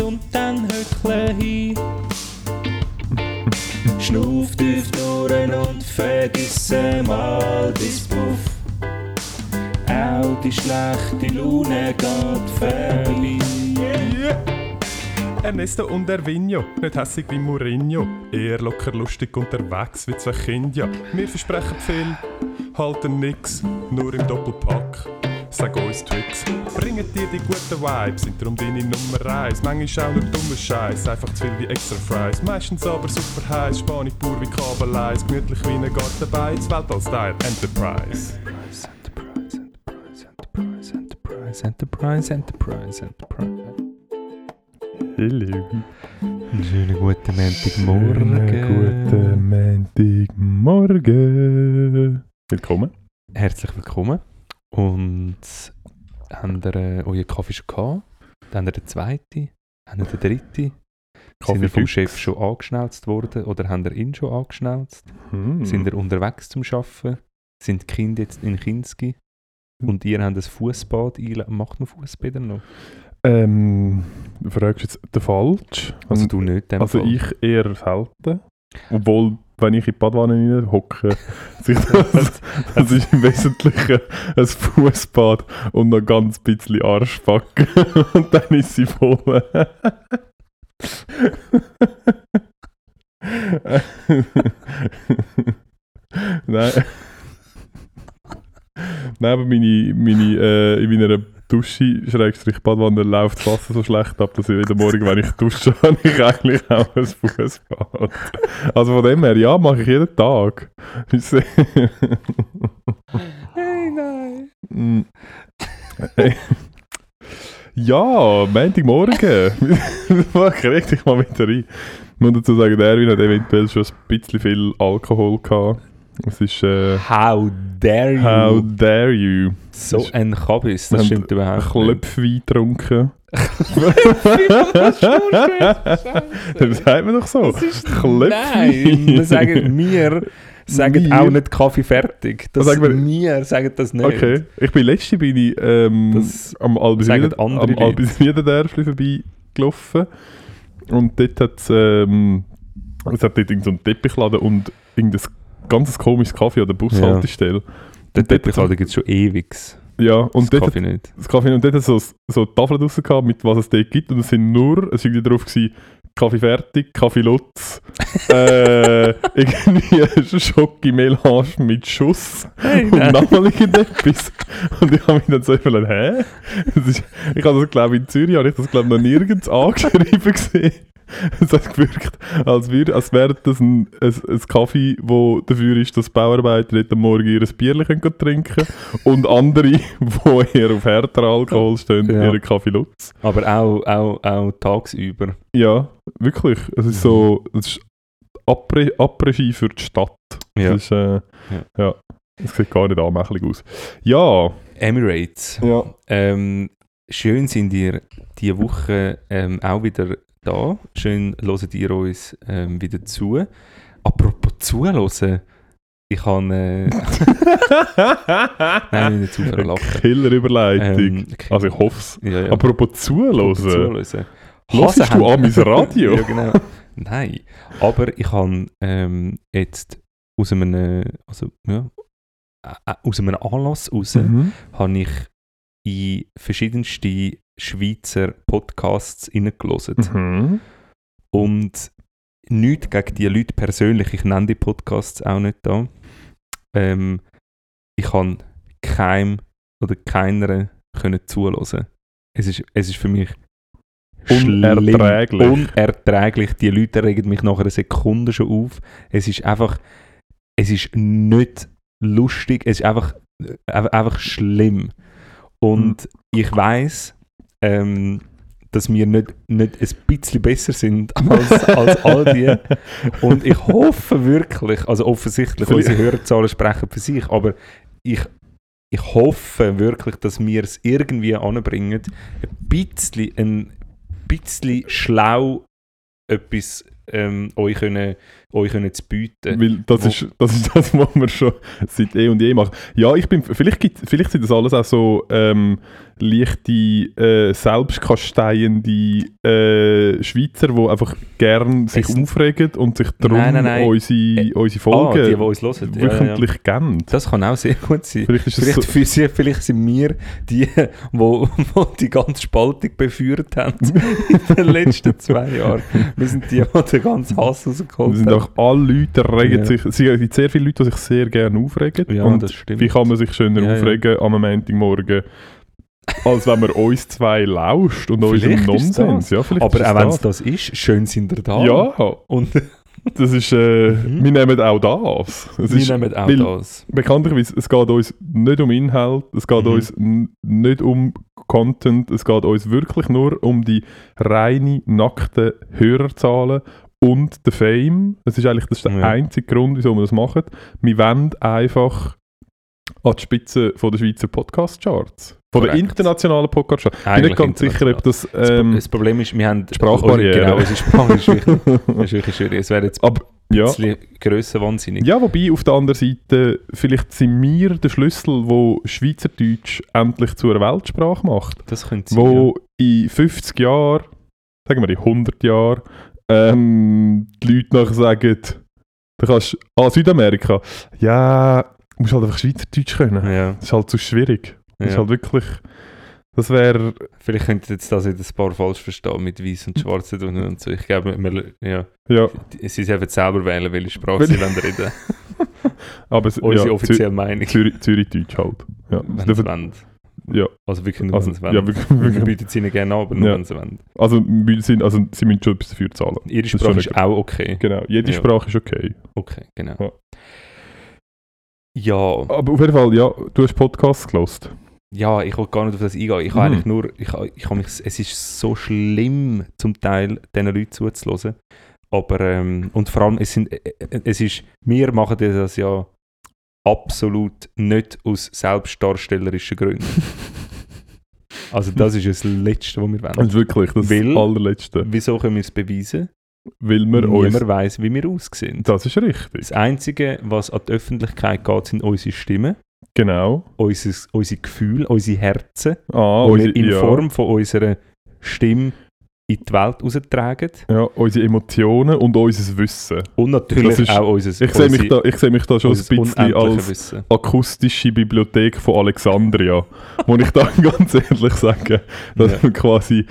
und dann höckle hin. Schnuff tief durch und vergiss mal bis Puff. Auch die schlechte Laune geht vorbei. Ernesto und Ervinho, nicht hässig wie Mourinho, eher locker lustig unterwegs wie zwei Kinder. Wir versprechen viel, halten nix, nur im Doppelpack. Sag uns Tricks, bringen dir die guten Vibes, sind darum deine Nummer 1. Manchmal auch nur dummer Scheiß, einfach zu viel wie extra Fries. Meistens aber super heiß, Spanisch pur wie Kabeleis, gemütlich wie ein Gartenbein, das Weltall-Style Enterprise. Enterprise, Enterprise, Enterprise, Enterprise, Enterprise. Hallo. Einen schönen guten Montagmorgen. Guten Montagmorgen. Willkommen. Herzlich willkommen. Und habt ihr äh, euren Kaffee schon gehabt? Dann habt ihr den zweiten? Habt ihr den dritten? Sind ihr vom. Chef schon angeschnauzt worden oder habt ihr ihn schon angeschnauzt? Hm. Sind ihr unterwegs zum Arbeiten? Sind die Kinder jetzt in Kinski? Und ihr habt ein Fußbad eingeladen. Macht man Fußbäder noch? Ähm, du fragst jetzt den falsch. Also du nicht, dem Also Fall. ich eher selten. Obwohl, wenn ich in die Badwanne hocke, das, das ist im Wesentlichen ein Fußbad und noch ganz bisschen Arschbacken. und dann ist sie voll. Nein. Nein, aber meine, meine, äh, in meiner Dusche, Schrägstrich Badwanne, läuft das Wasser so schlecht ab, dass ich jeden Morgen, wenn ich dusche, habe ich eigentlich auch ein Fußbad. Also von dem her, ja, mache ich jeden Tag. Hey, nein! Mm. Hey. Ja, Montagmorgen. Ich krieg dich mal wieder rein. Ich muss dazu sagen, der Erwin hat eventuell schon ein bisschen viel Alkohol gehabt. Es ist, äh, How dare you! how dare you. so ein Kabis, das stimmt überhaupt. Klöpfwein getrunken. Das sagt man doch so. Klöpfwein. Nein, wir sagen, wir sagen Wir? auch nicht Kaffee fertig. Das sagen wir? wir sagen das nicht. Okay, ich bin letzte bin ich ähm, Das am Leute. Albisriedendörfli vorbeigelaufen und dort hat es ähm, es hat dort irgend so einen Teppichladen und irgendein ganzes komisches Kaffee an der Bushaltestelle. Den Und dort Teppich hat- gibt es schon ewig. Ja, und das dort Kaffee nicht. das Kaffee und dort hat so, so Tafeln draussen gehabt, mit was es dort gibt und es sind nur, es war drauf gewesen, Kaffee fertig, Kaffee Lutz, äh, irgendwie Schocke Melange mit Schuss und nein. nochmal irgendetwas. Und ich habe mich dann so überlegt, hä? Ist, ich habe das glaube in Zürich, habe ich das glaube noch nirgends angeschrieben gesehen. Es hat gewirkt, als, würde, als wäre das ein, ein, ein Kaffee, wo dafür ist, dass Bauarbeiter am Morgen ihr Bierchen können trinken und andere, die eher auf härter Alkohol stehen, Ja. ihren Kaffee Lutz. Aber auch, auch, auch tagsüber. Ja, wirklich. Es ist so, es ist Après- Après-Ski für die Stadt. Ja. Es ist, äh, ja. Es sieht gar nicht anmächtig aus. Ja, Emirates. ja. Ähm, schön sind ihr diese Woche ähm, auch wieder da. Schön hört ihr uns ähm, wieder zu. Apropos zuhören. Ich habe... Äh, nein, nicht zu verlachen. Killer-Überleitung. Ähm, also ich hoffe es. ja, ja. Apropos zuhören. zuhören. Hörst du an mein Radio? ja, genau. Nein, aber ich habe ähm, jetzt aus einem, also, ja, äh, aus einem Anlass raus, Mhm. habe ich in verschiedenste Schweizer Podcasts reingelassen. Mhm. Und nichts gegen die Leute persönlich, ich nenne die Podcasts auch nicht da. Ähm, ich kann keinem oder keiner können zuhören. Es ist, es ist für mich Unerträglich. unerträglich. Die Leute regen mich nach einer Sekunde schon auf. Es ist einfach, es ist nicht lustig, es ist einfach, einfach, einfach schlimm. Und ich weiß, ähm, dass wir nicht, nicht ein bisschen besser sind als, als all die. Und ich hoffe wirklich, also offensichtlich, unsere Hörerzahlen sprechen für sich, aber ich, ich hoffe wirklich, dass wir es irgendwie anbringen, ein bisschen, ein bisschen schlau etwas ähm, euch, können, euch können zu bieten. Weil das ist, das ist das, was wir schon seit eh und je machen. Ja, ich bin, vielleicht, gibt, vielleicht sind das alles auch so ähm, leichte, äh, selbstkasteiende äh, Schweizer, die einfach gern sich Es- aufregen und sich darum Nein, nein, nein. unsere, Äh, unsere ah, Folgen die, die uns hören. Ja, ja, ja. wöchentlich geben. Das kann auch sehr gut sein. Vielleicht ist Vielleicht, so, sie, vielleicht sind wir die, wo, wo die ganze Spaltung beführt haben in den letzten zwei Jahren. Wir sind die, die den ganzen Hass rausgeholt es sind haben. auch alle Leute regen Ja. sich, es gibt sehr viele Leute, die sich sehr gerne aufregen. Ja, und das stimmt. wie kann man sich schöner aufregen am Montagmorgen, als wenn man uns zwei lauscht und unserem Nonsens. Ja, vielleicht Aber auch wenn es das. ist, schön sind ihr da. Ja, Und das ist, äh, Mhm. wir nehmen auch das. Es wir ist, nehmen auch weil- das. bekanntlicherweise, es geht uns nicht um Inhalt, es geht Mhm. uns nicht um Content, es geht uns wirklich nur um die reine, nackten Hörerzahlen und den Fame. Das ist eigentlich das ist der Ja. einzige Grund, wieso wir das machen. Wir wollen einfach an die Spitze von der Schweizer Podcast-Charts. Von der internationalen Podcast-Charts. Ich bin nicht ganz sicher, ob das... Ähm, das Problem ist, wir haben... Sprachbarriere. Genau, unsere Sprache ist wirklich, ist wirklich schwierig. Es wäre jetzt ein aber, ja. bisschen grösser wahnsinnig. Ja, wobei auf der anderen Seite, vielleicht sind wir der Schlüssel, wo Schweizerdeutsch endlich zu einer Weltsprache macht. Das könnte sein, Wo in 50 Jahren, sagen wir in 100 Jahren, ähm, die Leute nachher sagen, du kannst, ah, Südamerika, ja, musst halt einfach Schweizerdeutsch können. ja. Das ist halt zu schwierig. Das ist ja. halt wirklich, das wäre, Vielleicht könnte jetzt das jetzt ein paar falsch verstehen mit Weiß und Schwarz und so. Ich glaube, wir, ja, ja, sie selber selber wählen, welche Sprache sie wollen reden. aber es, Unsere ja, offizielle Meinung. Zürich, Zürichdeutsch halt. Ja, Wenn sie dürfen, wollen. ja, Also wirklich nur, also, wenn sie wollen. ja, wirklich, Wir wirklich. bieten es ihnen gerne an, aber nur, Ja. wenn sie wollen. Also, wir sind, also, sie müssen schon etwas dafür zahlen. Ihre ist Sprache ist okay. auch okay. Genau, jede Ja. Sprache ist okay. Okay, genau. Ja. Ja, Aber auf jeden Fall, ja, du hast Podcasts gelost. ja, ich will gar nicht auf das eingehen. Ich Mhm. eigentlich nur, ich, ich mich, es ist so schlimm, zum Teil diesen Leuten zuzuhören. Aber, ähm, und vor allem, es, sind, äh, äh, es ist, wir machen das ja absolut nicht aus selbstdarstellerischen Gründen. also das ist das Letzte, was wir wollen. Also wirklich, das Weil- allerletzte. Wieso können wir es beweisen? Weil wir uns... Niemand weiss, wie wir aussehen. Das ist richtig. Das Einzige, was an die Öffentlichkeit geht, sind unsere Stimmen, Genau. unser, unsere Gefühle, unsere Herzen, Ah, die unsere, wir in ja, Form von unserer Stimme in die Welt raustragen. Ja, unsere Emotionen und unser Wissen. Und natürlich ist- auch unser, Ich sehe mich, da, ich sehe mich da schon ein bisschen als Wissen. akustische Bibliothek von Alexandria. wo ich dann ganz ehrlich sage, dass Ja. wir quasi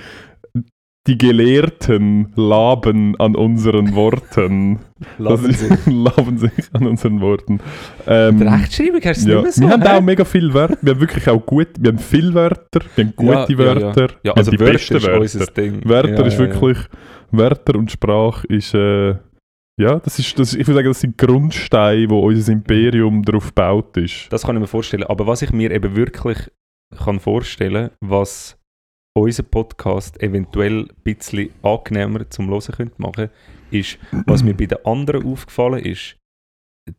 die Gelehrten laben an unseren Worten. Sie. ist- laben sich an unseren Worten. Ähm, Die Rechtschreibung hast du Ja. nicht mehr so. wir haben hä? auch mega viele Wörter. Wir haben wirklich auch gut, wir haben viele Wörter, wir haben gute Ja, ja, ja. Wörter, Ja, wir also die Wörter besten ist Wörter. unser Ding. Wörter ja, ist ja, ja. wirklich, Wörter und Sprache ist, äh, ja, das ist, das, ich würde sagen, das sind Grundsteine, wo unser Imperium darauf gebaut ist. Das kann ich mir vorstellen. Aber was ich mir eben wirklich kann vorstellen, was unser Podcast eventuell ein bisschen angenehmer zum Hören könnte machen, ist, was mir bei den anderen aufgefallen ist,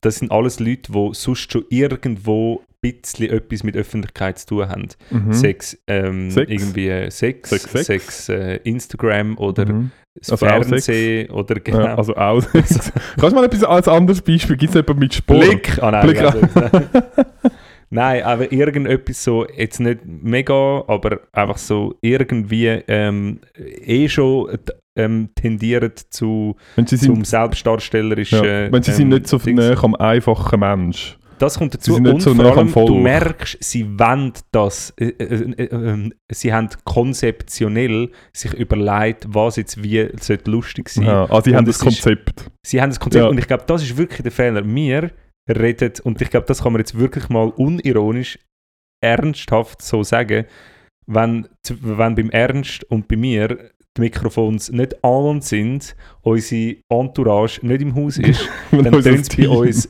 das sind alles Leute, die sonst schon irgendwo ein bisschen etwas mit Öffentlichkeit zu tun haben. Mhm. Sex, ähm, Sex? irgendwie äh, Sex, Sex, Sex, Sex. äh, Instagram oder Mhm. Also Fernsehen oder genau. Ja, also auch. Kannst du mal etwas als anderes Beispiel? Gibt es jemanden mit Sport? Blick! Ah, nein, Blick also, nein, aber irgendetwas so, jetzt nicht mega, aber einfach so irgendwie ähm, eh schon äh, ähm, tendiert zu, sie zum sind, selbstdarstellerischen. ja, wenn sie ähm, sind nicht so nah am einfachen Mensch. Das kommt dazu Sie und so vor allem, du merkst, sie wollen das. Äh, äh, äh, äh, sie haben konzeptionell sich überlegt, was jetzt wie sollte lustig sein Ja, also sie Und haben das ist- Konzept. Sie haben das Konzept Ja. und ich glaube, das ist wirklich der Fehler. Wir reden, und ich glaube, das kann man jetzt wirklich mal unironisch, ernsthaft so sagen, wenn, wenn beim Ernst und bei mir die Mikrofons nicht an sind, unsere Entourage nicht im Haus ist, dann tönt es bei uns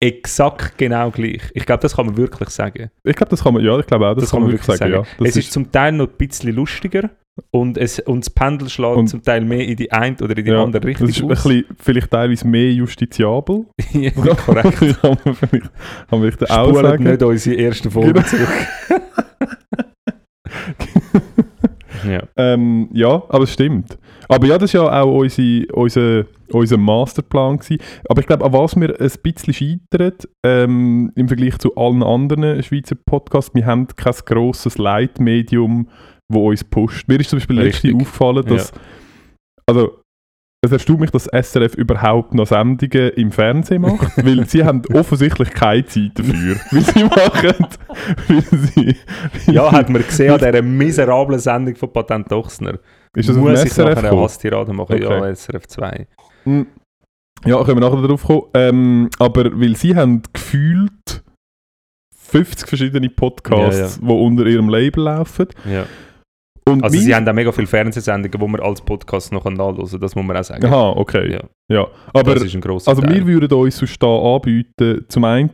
exakt genau gleich. Ich glaube, das kann man wirklich sagen. Ich glaube, das kann man, ja, ich glaube auch, das, kann man wirklich sagen. Ja. Das es ist, zum Teil noch ein bisschen lustiger, und, es, und das Pendel schlägt Und- zum Teil mehr in die eine oder in die Ja, andere Das Richtung ist ein bisschen, vielleicht teilweise mehr justiziabel. ja, korrekt. kann man vielleicht, kann man vielleicht auch sagen. nicht unsere ersten Folgen Genau. zurück. ja. Ähm, ja, aber es stimmt. Aber ja, das war ja auch unsere, unser, unser Masterplan. Gewesen. Aber ich glaube, an was wir ein bisschen scheitern, ähm, im Vergleich zu allen anderen Schweizer Podcasts, wir haben kein grosses Leitmedium, wo uns pusht. Mir ist zum Beispiel letztens aufgefallen, dass, also, es erstaunt mich, dass SRF überhaupt noch Sendungen im Fernsehen macht, weil sie haben offensichtlich keine Zeit dafür, weil sie machen, weil sie, ja, hat man gesehen an dieser miserablen Sendung von Patent Ochsner. ist das Muss ich nachher SRF eine gekommen? Hasstirade machen? Ja, Okay. SRF 2. Mm. Ja, können wir nachher darauf kommen. Ähm, aber weil sie haben gefühlt 50 verschiedene Podcasts, die unter ihrem Label laufen. Ja. Und Also mein- sie haben auch mega viele Fernsehsendungen, die man als Podcast noch kann, das muss man auch sagen. Aha, okay. Ja, Ja. Aber das ist ein grosser also Teil. wir würden uns sonst da anbieten, zum einen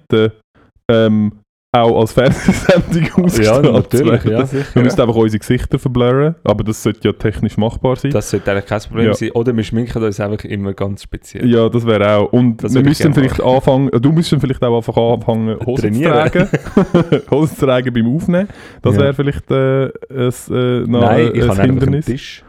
ähm, auch als Fernsehsendung ja, ausgestrahlt natürlich, zu werden. ja, Wir sicher. müssen einfach unsere Gesichter verblurren, aber das sollte ja technisch machbar sein. Das sollte eigentlich kein Problem Ja. sein. Oder wir schminken uns einfach immer ganz speziell. Ja, das wäre auch. Und Das wir ich müssten vielleicht anfangen, äh, du müsstest vielleicht auch einfach anfangen, Hosen Trainieren. zu tragen. Hosen zu tragen beim Aufnehmen. Das Ja. wäre vielleicht äh, ein, äh, noch Nein, ich ein habe einfach einen Hindernis. Tisch.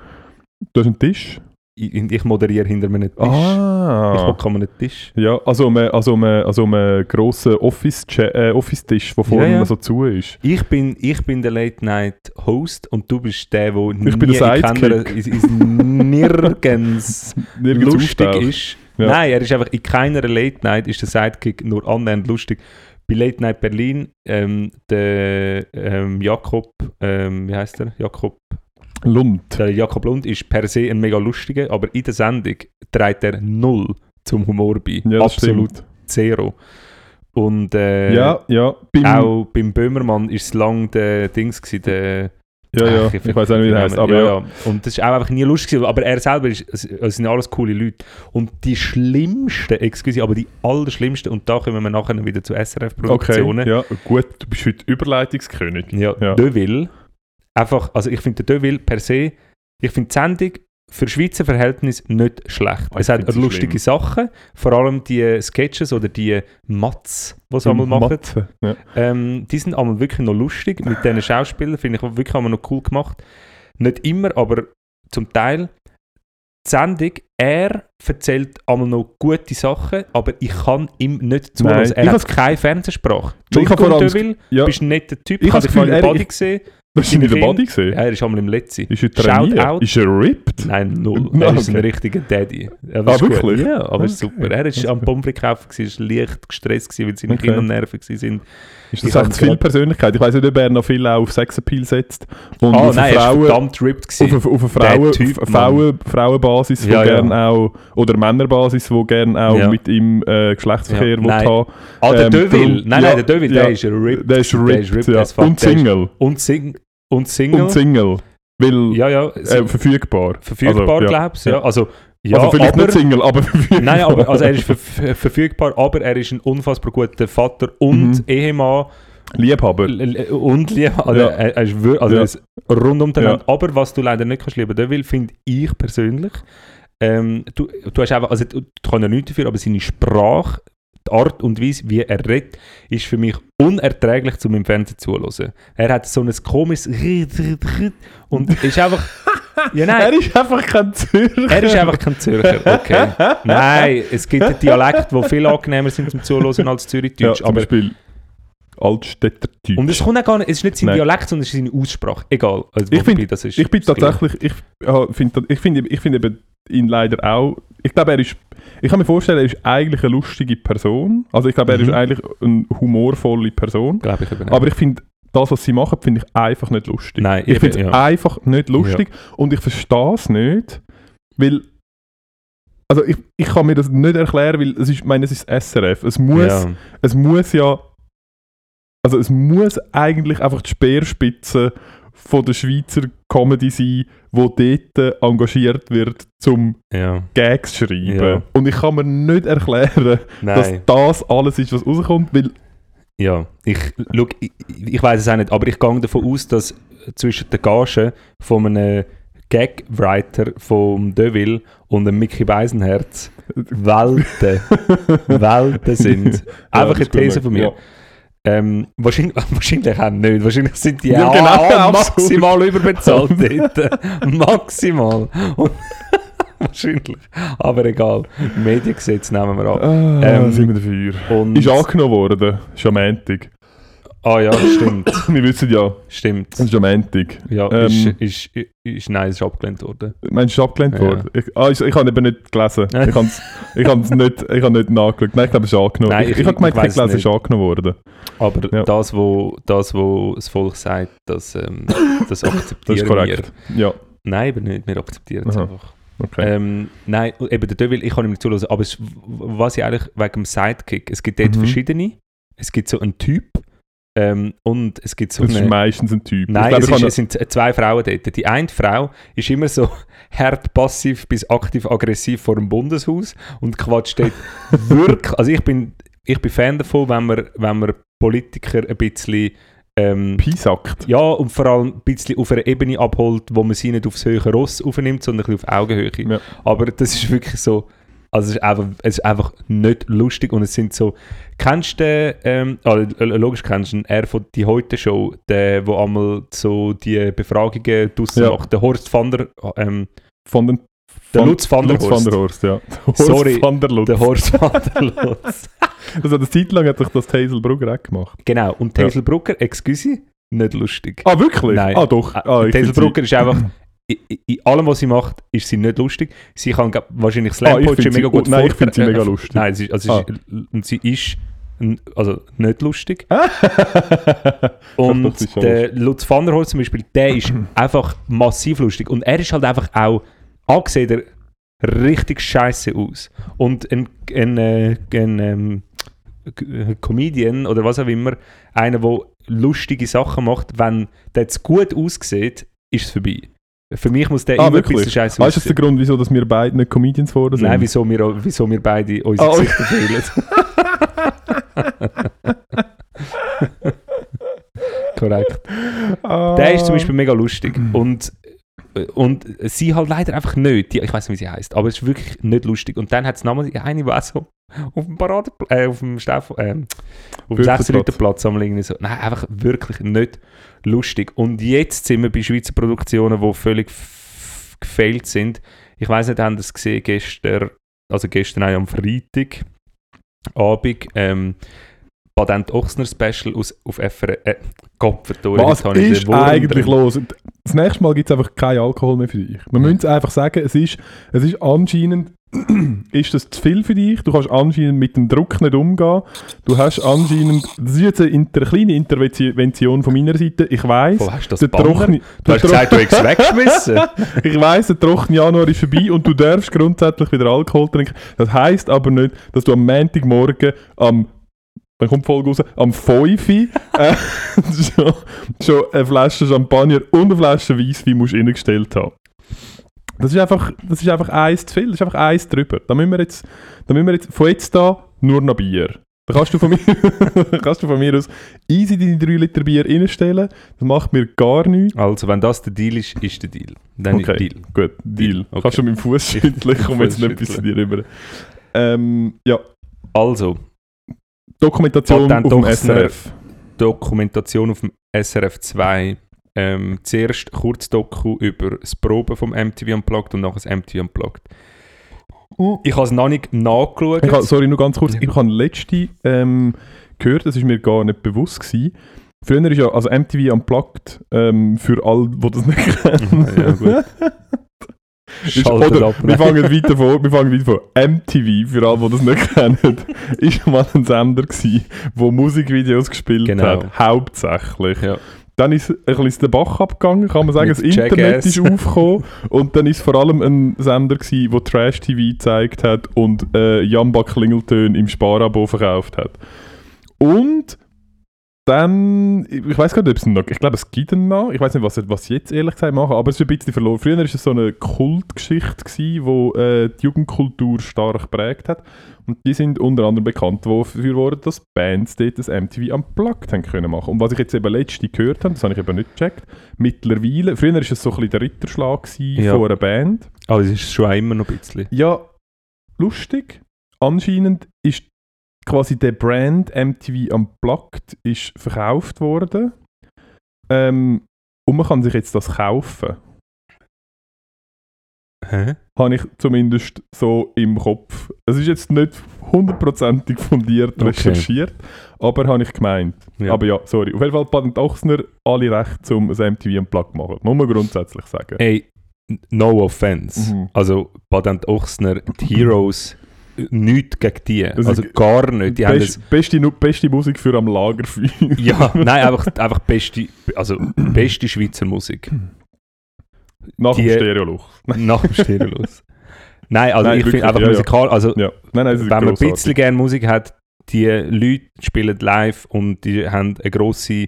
Du hast einen Tisch? Ich, ich moderiere hinter einem Tisch. Ich Ah. hocke an einem Tisch. Ja, also um, also um, also um einen grossen Office äh, Office-Tisch, der vorne ja. so zu ist. Ich bin, ich bin der Late Night Host und du bist der, der nie bin der Sidekick. is- is nirgends Nirgends lustig auftaucht. ist. Ja. Nein, er ist einfach in keiner Late Night ist der Sidekick nur annähernd lustig. Bei Late Night Berlin, ähm, der ähm, Jakob, ähm, wie heißt er? Jakob, Lund. der Jakob Lund ist per se ein mega lustiger, aber in der Sendung trägt er null zum Humor bei. Ja, Absolut stimmt. zero. Und äh, Ja, ja. Beim, auch beim Böhmermann ist es lang der Dings gewesen, der ja, ja. Ach, Ich, weiß auch nicht, wie er heißt. Aber ja, ja, ja. Und das ist auch einfach nie lustig, gewesen, aber er selber ist, es sind alles coole Leute. Und die schlimmsten, excuse, aber die allerschlimmsten, und da kommen wir nachher wieder zu Okay, SRF-Produktionen. ja, gut. Du bist heute Überleitungskönig. Ja, Ja. Deville, einfach, also ich finde Deville per se, ich finde die Sendung für Schweizer Verhältnis nicht schlecht. Ich es hat lustige Sachen, vor allem die Sketches oder die Mats, die sie einmal machen. Ja. Ähm, die sind einmal wirklich noch lustig. Mit diesen Schauspielern finde ich wirklich einmal noch cool gemacht. Nicht immer, aber zum Teil. Die Sendung, er erzählt einmal noch gute Sachen, aber ich kann ihm nicht zuhören. Nein, Er ich hat keine Fernsehsprache. Ich Deville, Ja, du bist ein netter Typ. Ich habe dich mal in Body gesehen. Hast du ihn in der Body gesehen? Er ist einmal im Letzi. Ist er trainiert? Ist er ripped? Nein, null. Ah, Er ist ein richtiger Daddy. Er Ah, ist gut. wirklich? Ja, aber ist Okay. super. Er ist war am kaufen, war leicht gestresst, gewesen, weil seine Okay. Kinder am Nerven waren. Ist Ich das echt habe zu viel Persönlichkeit? Ich weiß nicht, ob er noch viel auch auf Sexappeal setzt. Und Ah, auf nein, eine er Frauen, verdammt ripped. auf Gewesen. eine, auf eine Frauen, Typ, Frauen, Frauenbasis, wo Ja, ja. gern auch, oder Männerbasis, wo gerne auch Ja. mit ihm äh, Geschlechtsverkehr Ja, nein. haben. Ah, der Ähm, Deville. Nein, ja, nein, der Deville, ja. der ist ripped. Der ist ripped, ja. as fuck. Und Der ist- Single. Und, sing und Single. Und Single. Weil ja, ja. äh, verfügbar. verfügbar, also, ja. glaubst du? Ja. Ja. Also, ja, also vielleicht aber, nicht Single, aber verfügbar. Nein, aber also er ist ver ver- verfügbar, aber er ist ein unfassbar guter Vater und Mhm. Ehemann Liebhaber. und Lieb. Also, Ja. er, ist also Ja. ist rundum der Ja. Land. Aber was du leider nicht kannst lieben, Deville, finde ich persönlich. Ähm, du, du hast einfach, also du, du kannst ja nichts dafür, aber seine Sprache, die Art und Weise, wie er redet, ist für mich unerträglich, zum im Fernsehen zuzuhören. Er hat so ein komisches und ist einfach. Ja, nein. Er ist einfach kein Zürcher. Er ist einfach kein Zürcher, okay. Nein, es gibt einen Dialekt, der viel angenehmer sind zum Zuhören als ja, Zürichdeutsch. zum aber, Beispiel Altstädter-Deutsch. und es kommt auch gar nicht, es ist nicht sein Nein. Dialekt, sondern es ist seine Aussprache. Egal. Also, Ich wobei find- das ist Ich bin tatsächlich, ich ja, finde ich find, ich find eben ihn leider auch, ich glaube, er ist, ich kann mir vorstellen, er ist eigentlich eine lustige Person. Also ich glaube, er Mhm. ist eigentlich eine humorvolle Person. Glaube ich eben nicht. Aber ich finde, das, was sie machen, finde ich einfach nicht lustig. Nein, ich finde es ja. einfach nicht lustig und ich verstehe es nicht, weil also ich, ich kann mir das nicht erklären, weil es ist, ich meine, es ist SRF. Es muss, ja. es muss ja, also es muss eigentlich einfach die Speerspitze von der Schweizer Comedy sein, wo dort engagiert wird, zum ja. Gags schreiben. Ja. Und ich kann mir nicht erklären, dass Nein. das alles ist, was rauskommt, weil Ja. Ich, schau, ich, ich weiß es auch nicht, aber ich gehe davon aus, dass zwischen den Gagen von einem Gag-Writer vom Deville und dem Mickey Beisenherz Welten, Welten sind. Ja, Einfach das eine These von mir. Ja. Ähm, wahrscheinlich, wahrscheinlich auch nicht. Wahrscheinlich sind die Ja, auch, genau, auch maximal überbezahlt dort. maximal. Und wahrscheinlich. Aber egal. Mediengesetz nehmen wir an. Ah, Ähm, sind wir dafür. Und, Ist angenommen worden. Ist am Montag. Ah ja, stimmt. Wir wissen ja, Stimmt. es ist am Montag. Ja, Ähm, ist, ist, ist, ist, nein, es ist abgelehnt worden. Meinst du, es ist abgelehnt Ja. worden? Ich, ah, ich, ich habe eben nicht gelesen. Ich habe es ich hab's nicht, ich hab nicht nachgeschaut. Nein, ich glaube, es ist angenommen. Nein, ich ich- ich habe gemeint, ich gelesen, es ist angenommen worden. Aber Ja. das, wo, das, wo das Volk sagt, das, ähm, das akzeptieren Das ist korrekt. Ja, wir. Nein, aber nicht. Wir akzeptieren es einfach. okay. Ähm, nein, eben der Devil, ich kann ihm nicht zulassen. Aber es, was ich eigentlich wegen dem Sidekick, es gibt dort Mhm. verschiedene. Es gibt so einen Typ ähm, und es gibt so das ist eine... meistens ein Typ. Nein, es, ist, es sind zwei Frauen dort. Die eine Frau ist immer so hart passiv bis aktiv aggressiv vor dem Bundeshaus und quatscht dort wirklich. Also ich bin, ich bin Fan davon, wenn man, wenn man Politiker ein bisschen ähm, Piesackt. ja, und vor allem ein bisschen auf einer Ebene abholt, wo man sie nicht aufs höhere Ross aufnimmt, sondern ein bisschen auf Augenhöhe. Ja. Aber das ist wirklich so, also es ist einfach, es ist einfach nicht lustig und es sind so, kennst du ähm, ah, äh, logisch kennst du ihn, er von die Heute-Show, der, wo einmal so die Befragungen draussen Ja. macht, der Horst van der, ähm, Von den, der Lutz van der Lutz van Horst. der Horst, ja. Horst Sorry, van der Lutz. Der Horst van der Lutz. Also eine Zeit lang hat sich das Hazel Brugger auch gemacht. genau, und Ja. Hazel Brucker, excuse, nicht lustig. Ah, wirklich? Nein. Ah, doch. Ah, ich Hazel Brucker ist einfach, in, allem, was sie macht, ist sie nicht lustig. Sie kann wahrscheinlich Slam Ah, ich Poetry finde sie- mega gut oh, nein, ich finde sie mega lustig. Nein, sie, also Ah. ist, und sie ist also nicht lustig. doch, Und der Lutz van der Horst zum Beispiel, der ist einfach massiv lustig. Und er ist halt einfach auch, angesehen, er richtig scheiße aus. Und ein, ein, äh, ein ähm, G- Comedian oder was auch immer, einer, der lustige Sachen macht, wenn der jetzt gut aussieht, ist es vorbei. Für mich muss der Ah, immer ein wirklich? bisschen scheiße Weißt du, das ist der Grund, wieso dass wir beide nicht Comedians geworden sind? Nein, wieso wir, wieso wir beide unsere Ah, okay. Gesichter fehlen. Korrekt. Ah. Der ist zum Beispiel mega lustig und, und sie halt leider einfach nicht. Die, ich weiß nicht, wie sie heißt, aber es ist wirklich nicht lustig. Und dann hat es nochmal eine, die so auf dem Parade, äh, auf dem Staff, äh, auf dem Bürgerplatz. 6. Platz am irgendwie so. Nein, einfach wirklich nicht lustig. Und jetzt sind wir bei Schweizer Produktionen, die völlig gefailt sind. Ich weiß nicht, haben das gesehen gestern, also gestern auch am Freitag Abend, ähm, Patent Ochsner Special aus, auf FR, äh, Kopfvertor. Was ist eigentlich los? Das nächste Mal gibt es einfach keinen Alkohol mehr für dich. Wir müssen es einfach sagen, es ist, es ist anscheinend ist das zu viel für dich. Du kannst anscheinend mit dem Druck nicht umgehen. Du hast anscheinend, das ist jetzt eine, inter, kleine Intervention von meiner Seite. Ich weiß, Wo hast du das der Banner? trockene, Du hast gesagt, du hättest es weggeschmissen. ich weiss, der trockene Januar ist vorbei und du darfst grundsätzlich wieder Alkohol trinken. Das heisst aber nicht, dass du am Montagmorgen am dann kommt die Folge raus, am 5 Uhr, äh, schon, schon eine Flasche Champagner und eine Flasche Weisswein musst du reingestellt haben. Das ist einfach, das ist einfach eins zu viel, das ist einfach eins drüber. Da müssen wir jetzt, da müssen wir jetzt von jetzt da nur noch Bier. Da kannst du von mir, kannst du von mir aus easy deine 3 Liter Bier reinstellen, das macht mir gar nichts. Also, wenn das der Deal ist, ist der Deal. Dann Okay. ist Deal. Gut, Deal. Deal, okay. Kannst du mit dem Fuß schütteln, ich komme jetzt nicht bis zu dir rüber. Ähm, ja, Also, Dokumentation Patent auf dem. SRF. Dokumentation auf dem SRF 2. Ähm, zuerst Kurzdoku über das Proben vom MTV Unplugged und nachher das MTV Unplugged. Ich habe es noch nicht nachgeschaut. Ich habe, sorry, nur ganz kurz. Ich habe letzte ähm, gehört, das ist mir gar nicht bewusst gewesen. Früher ist ja, also MTV Unplugged, ähm, für alle, die das nicht kennen. ja, gut. Ist, oder, ab. wir fangen weiter vor, wir fangen weiter vor. MTV, für alle, die das nicht kennen, ist mal ein Sender gewesen, wo Musikvideos gespielt Genau. hat. Hauptsächlich. Ja. Dann ist ein bisschen der Bach abgegangen, kann man sagen. Mit das Internet ist aufgekommen. und dann ist vor allem ein Sender gewesen, der Trash-TV gezeigt hat und äh, Jamba Klingeltöne im Sparabo verkauft hat. Und dann, ich weiß gar nicht, ob es noch, ich glaube, es gibt ihn noch. Ich weiß nicht, was, sie- was jetzt ehrlich gesagt machen, aber es ist ein bisschen verloren. Früher war es so eine Kultgeschichte, die äh, die Jugendkultur stark geprägt hat. Und die sind unter anderem bekannt dafür geworden, dass Bands dort das MTV Unplugged haben können machen. Und was ich jetzt eben letzte gehört habe, das habe ich eben nicht gecheckt, mittlerweile, früher war es so ein bisschen der Ritterschlag gewesen Ja. von einer Band. Aber es ist schon immer noch ein bisschen. Ja, lustig. Anscheinend ist quasi der Brand MTV Unplugged ist verkauft worden. Ähm, und man kann sich jetzt das kaufen. Hä? Habe ich zumindest so im Kopf. Es ist jetzt nicht hundertprozentig fundiert Okay. recherchiert, aber habe ich gemeint. Ja. Aber ja, sorry. Auf jeden Fall hat Patent Ochsner alle Recht zum das MTV Unplugged machen. Muss man grundsätzlich sagen. Ey, no offense. Mhm. Also Patent Ochsner, die Heroes, nichts gegen die. Also, gar nicht. Die haben Best, beste, Nu- beste Musik für am Lagerfeuer. ja, nein, einfach, einfach beste, also beste Schweizer Musik. Nach dem Die- Stereoluch. Nach dem Stereolos. Nein, also Nein, ich finde einfach ja, musikal, also Ja. Nein, nein, wenn man ein bisschen gerne Musik hat, die Leute spielen live und die haben eine grosse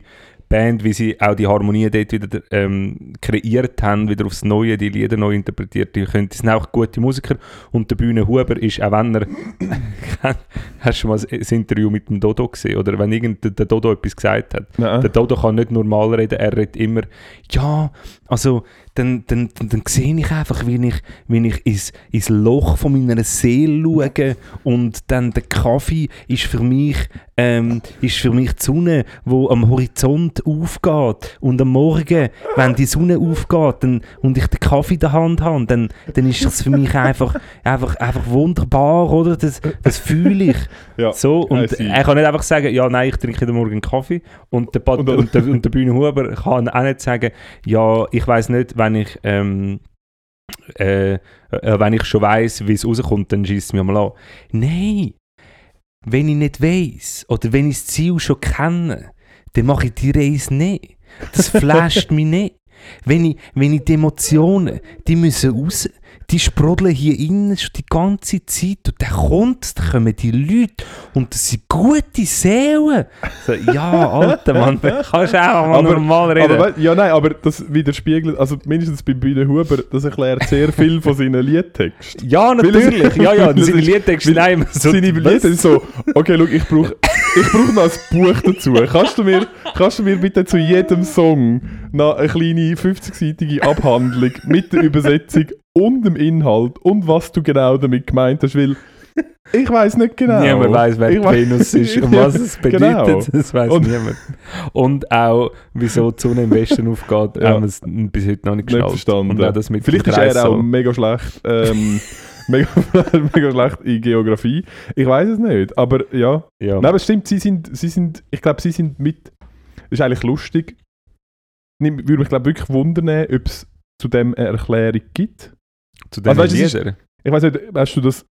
Band, wie sie auch die Harmonie dort wieder ähm, kreiert haben, wieder aufs Neue, die Lieder neu interpretiert. Die, können, die sind auch gute Musiker und der Bühne Huber ist, auch wenn er, hast du mal das Interview mit dem Dodo gesehen, oder wenn irgend der Dodo etwas gesagt hat, Nein. der Dodo kann nicht normal reden, er redet immer, ja, also dann, dann, dann, dann sehe ich einfach, wie ich, wie ich ins, ins Loch von meiner Seele schaue und dann der Kaffee ist für mich, ähm, ist für mich die Sonne, wo am Horizont aufgeht und am Morgen, wenn die Sonne aufgeht dann, und ich den Kaffee in der Hand habe, dann, dann ist es für mich einfach, einfach, einfach wunderbar, oder? Das, das fühle ich. Ja. So, und er kann nicht einfach sagen, ja, nein, ich trinke jeden Morgen Kaffee. Und der, Und und, der, und der Bühne Huber kann auch nicht sagen, ja, ich weiß nicht, wenn ich, ähm, äh, äh, wenn ich schon weiß, wie es rauskommt, dann schießt es mir mal an. Nein, wenn ich nicht weiß oder wenn ich das Ziel schon kenne, dann mache ich die Reise nicht. Das flasht mich nicht. Wenn ich, wenn ich die Emotionen, die müssen raus, die sprudeln hier innen schon die ganze Zeit und dann kommt dann kommen die Leute und das sind gute Seelen. So, ja, Alter, Mann, kannst du auch mal Aber- normal reden. Aber, ja, nein, aber das widerspiegelt, also mindestens bei Bühne Huber, das erklärt sehr viel von seinen Liedtexten. ja, natürlich, ja, ja, seine Liedtexte immer so... Seine was? sind so, okay, schau, ich brauche ich brauch noch ein Buch dazu. Kannst du, mir, kannst du mir bitte zu jedem Song noch eine kleine 50-seitige Abhandlung mit der Übersetzung und dem Inhalt und was du genau damit gemeint hast, weil ich weiß nicht genau. Niemand weiß, wer Ich Venus ist und was es bedeutet. Genau. Das weiß Und- niemand. Und auch, wieso die Sonne im Westen aufgeht, Ja. haben wir es bis heute noch nicht nicht verstanden. Vielleicht ist er auch mega schlecht. Ähm, mega, mega schlecht in Geografie. Ich weiß es nicht. Aber ja. Ja. Nein, aber es stimmt, sie sind, sie sind, ich glaube, sie sind mit. Das ist eigentlich lustig. Nimm- Würde mich, glaube wirklich wundern, ob es zu dem eine Erklärung gibt. Zu den Also, weißt ist-. Ich weiß nicht, hast du das.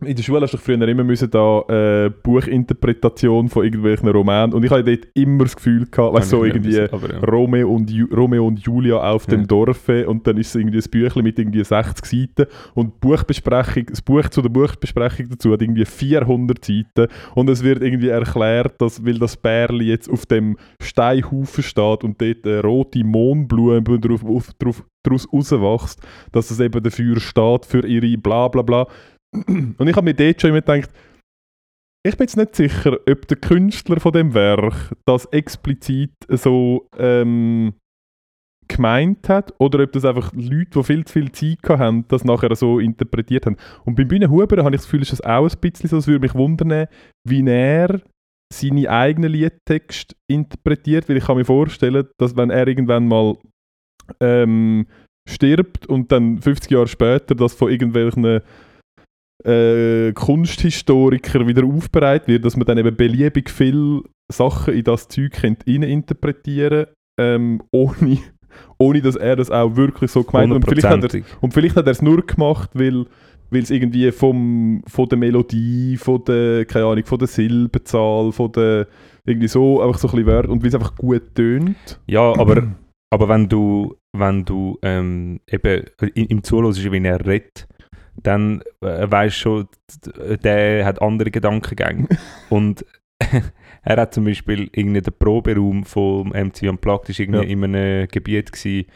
In der Schule hast du früher immer müssen da äh, Buchinterpretation von irgendwelchen Romanen und ich hatte dort immer das Gefühl gehabt, weißt so irgendwie aber ja. Romeo und, Ju Romeo und Julia auf dem Ja. Dorfe und dann ist es irgendwie ein Büchlein mit irgendwie 60 Seiten und Buchbesprechung, das Buch zu der Buchbesprechung dazu hat irgendwie 400 Seiten und es wird irgendwie erklärt, dass, weil das Bärli jetzt auf dem Steinhaufen steht und dort eine rote Mohnblume drauf, auf, drauf, daraus rauswächst, dass es eben dafür steht, für ihre bla bla bla. Und ich habe mir dort schon immer gedacht, ich bin jetzt nicht sicher, ob der Künstler von dem Werk das explizit so ähm, gemeint hat oder ob das einfach Leute, die viel zu viel Zeit haben, das nachher so interpretiert haben. Und beim Bühne Huber habe ich das Gefühl, ist das auch ein bisschen so, es würde mich wundern, wie er seine eigenen Liedtexte interpretiert, weil ich kann mir vorstellen, dass wenn er irgendwann mal ähm, stirbt und dann 50 Jahre später das von irgendwelchen äh, Kunsthistoriker wieder aufbereitet wird, dass man dann eben beliebig viel Sachen in das Zeug könnte reininterpretieren ähm, ohne, ohne dass er das auch wirklich so gemeint hat. Und vielleicht hat er und vielleicht hat er es nur gemacht, weil weil es irgendwie vom, von der Melodie, von der, keine Ahnung, von der Silbenzahl, von der, irgendwie so, einfach so ein bisschen Wörter und weil es einfach gut tönt. Ja, aber, aber wenn du, wenn du ähm, eben im Zuhören, wie er redet, dann äh, weißt schon, der hat andere Gedankengänge. Und er hat zum Beispiel irgendwie den Proberaum vom MTV Unplugged ist irgendwie Ja. in einem Gebiet gewesen,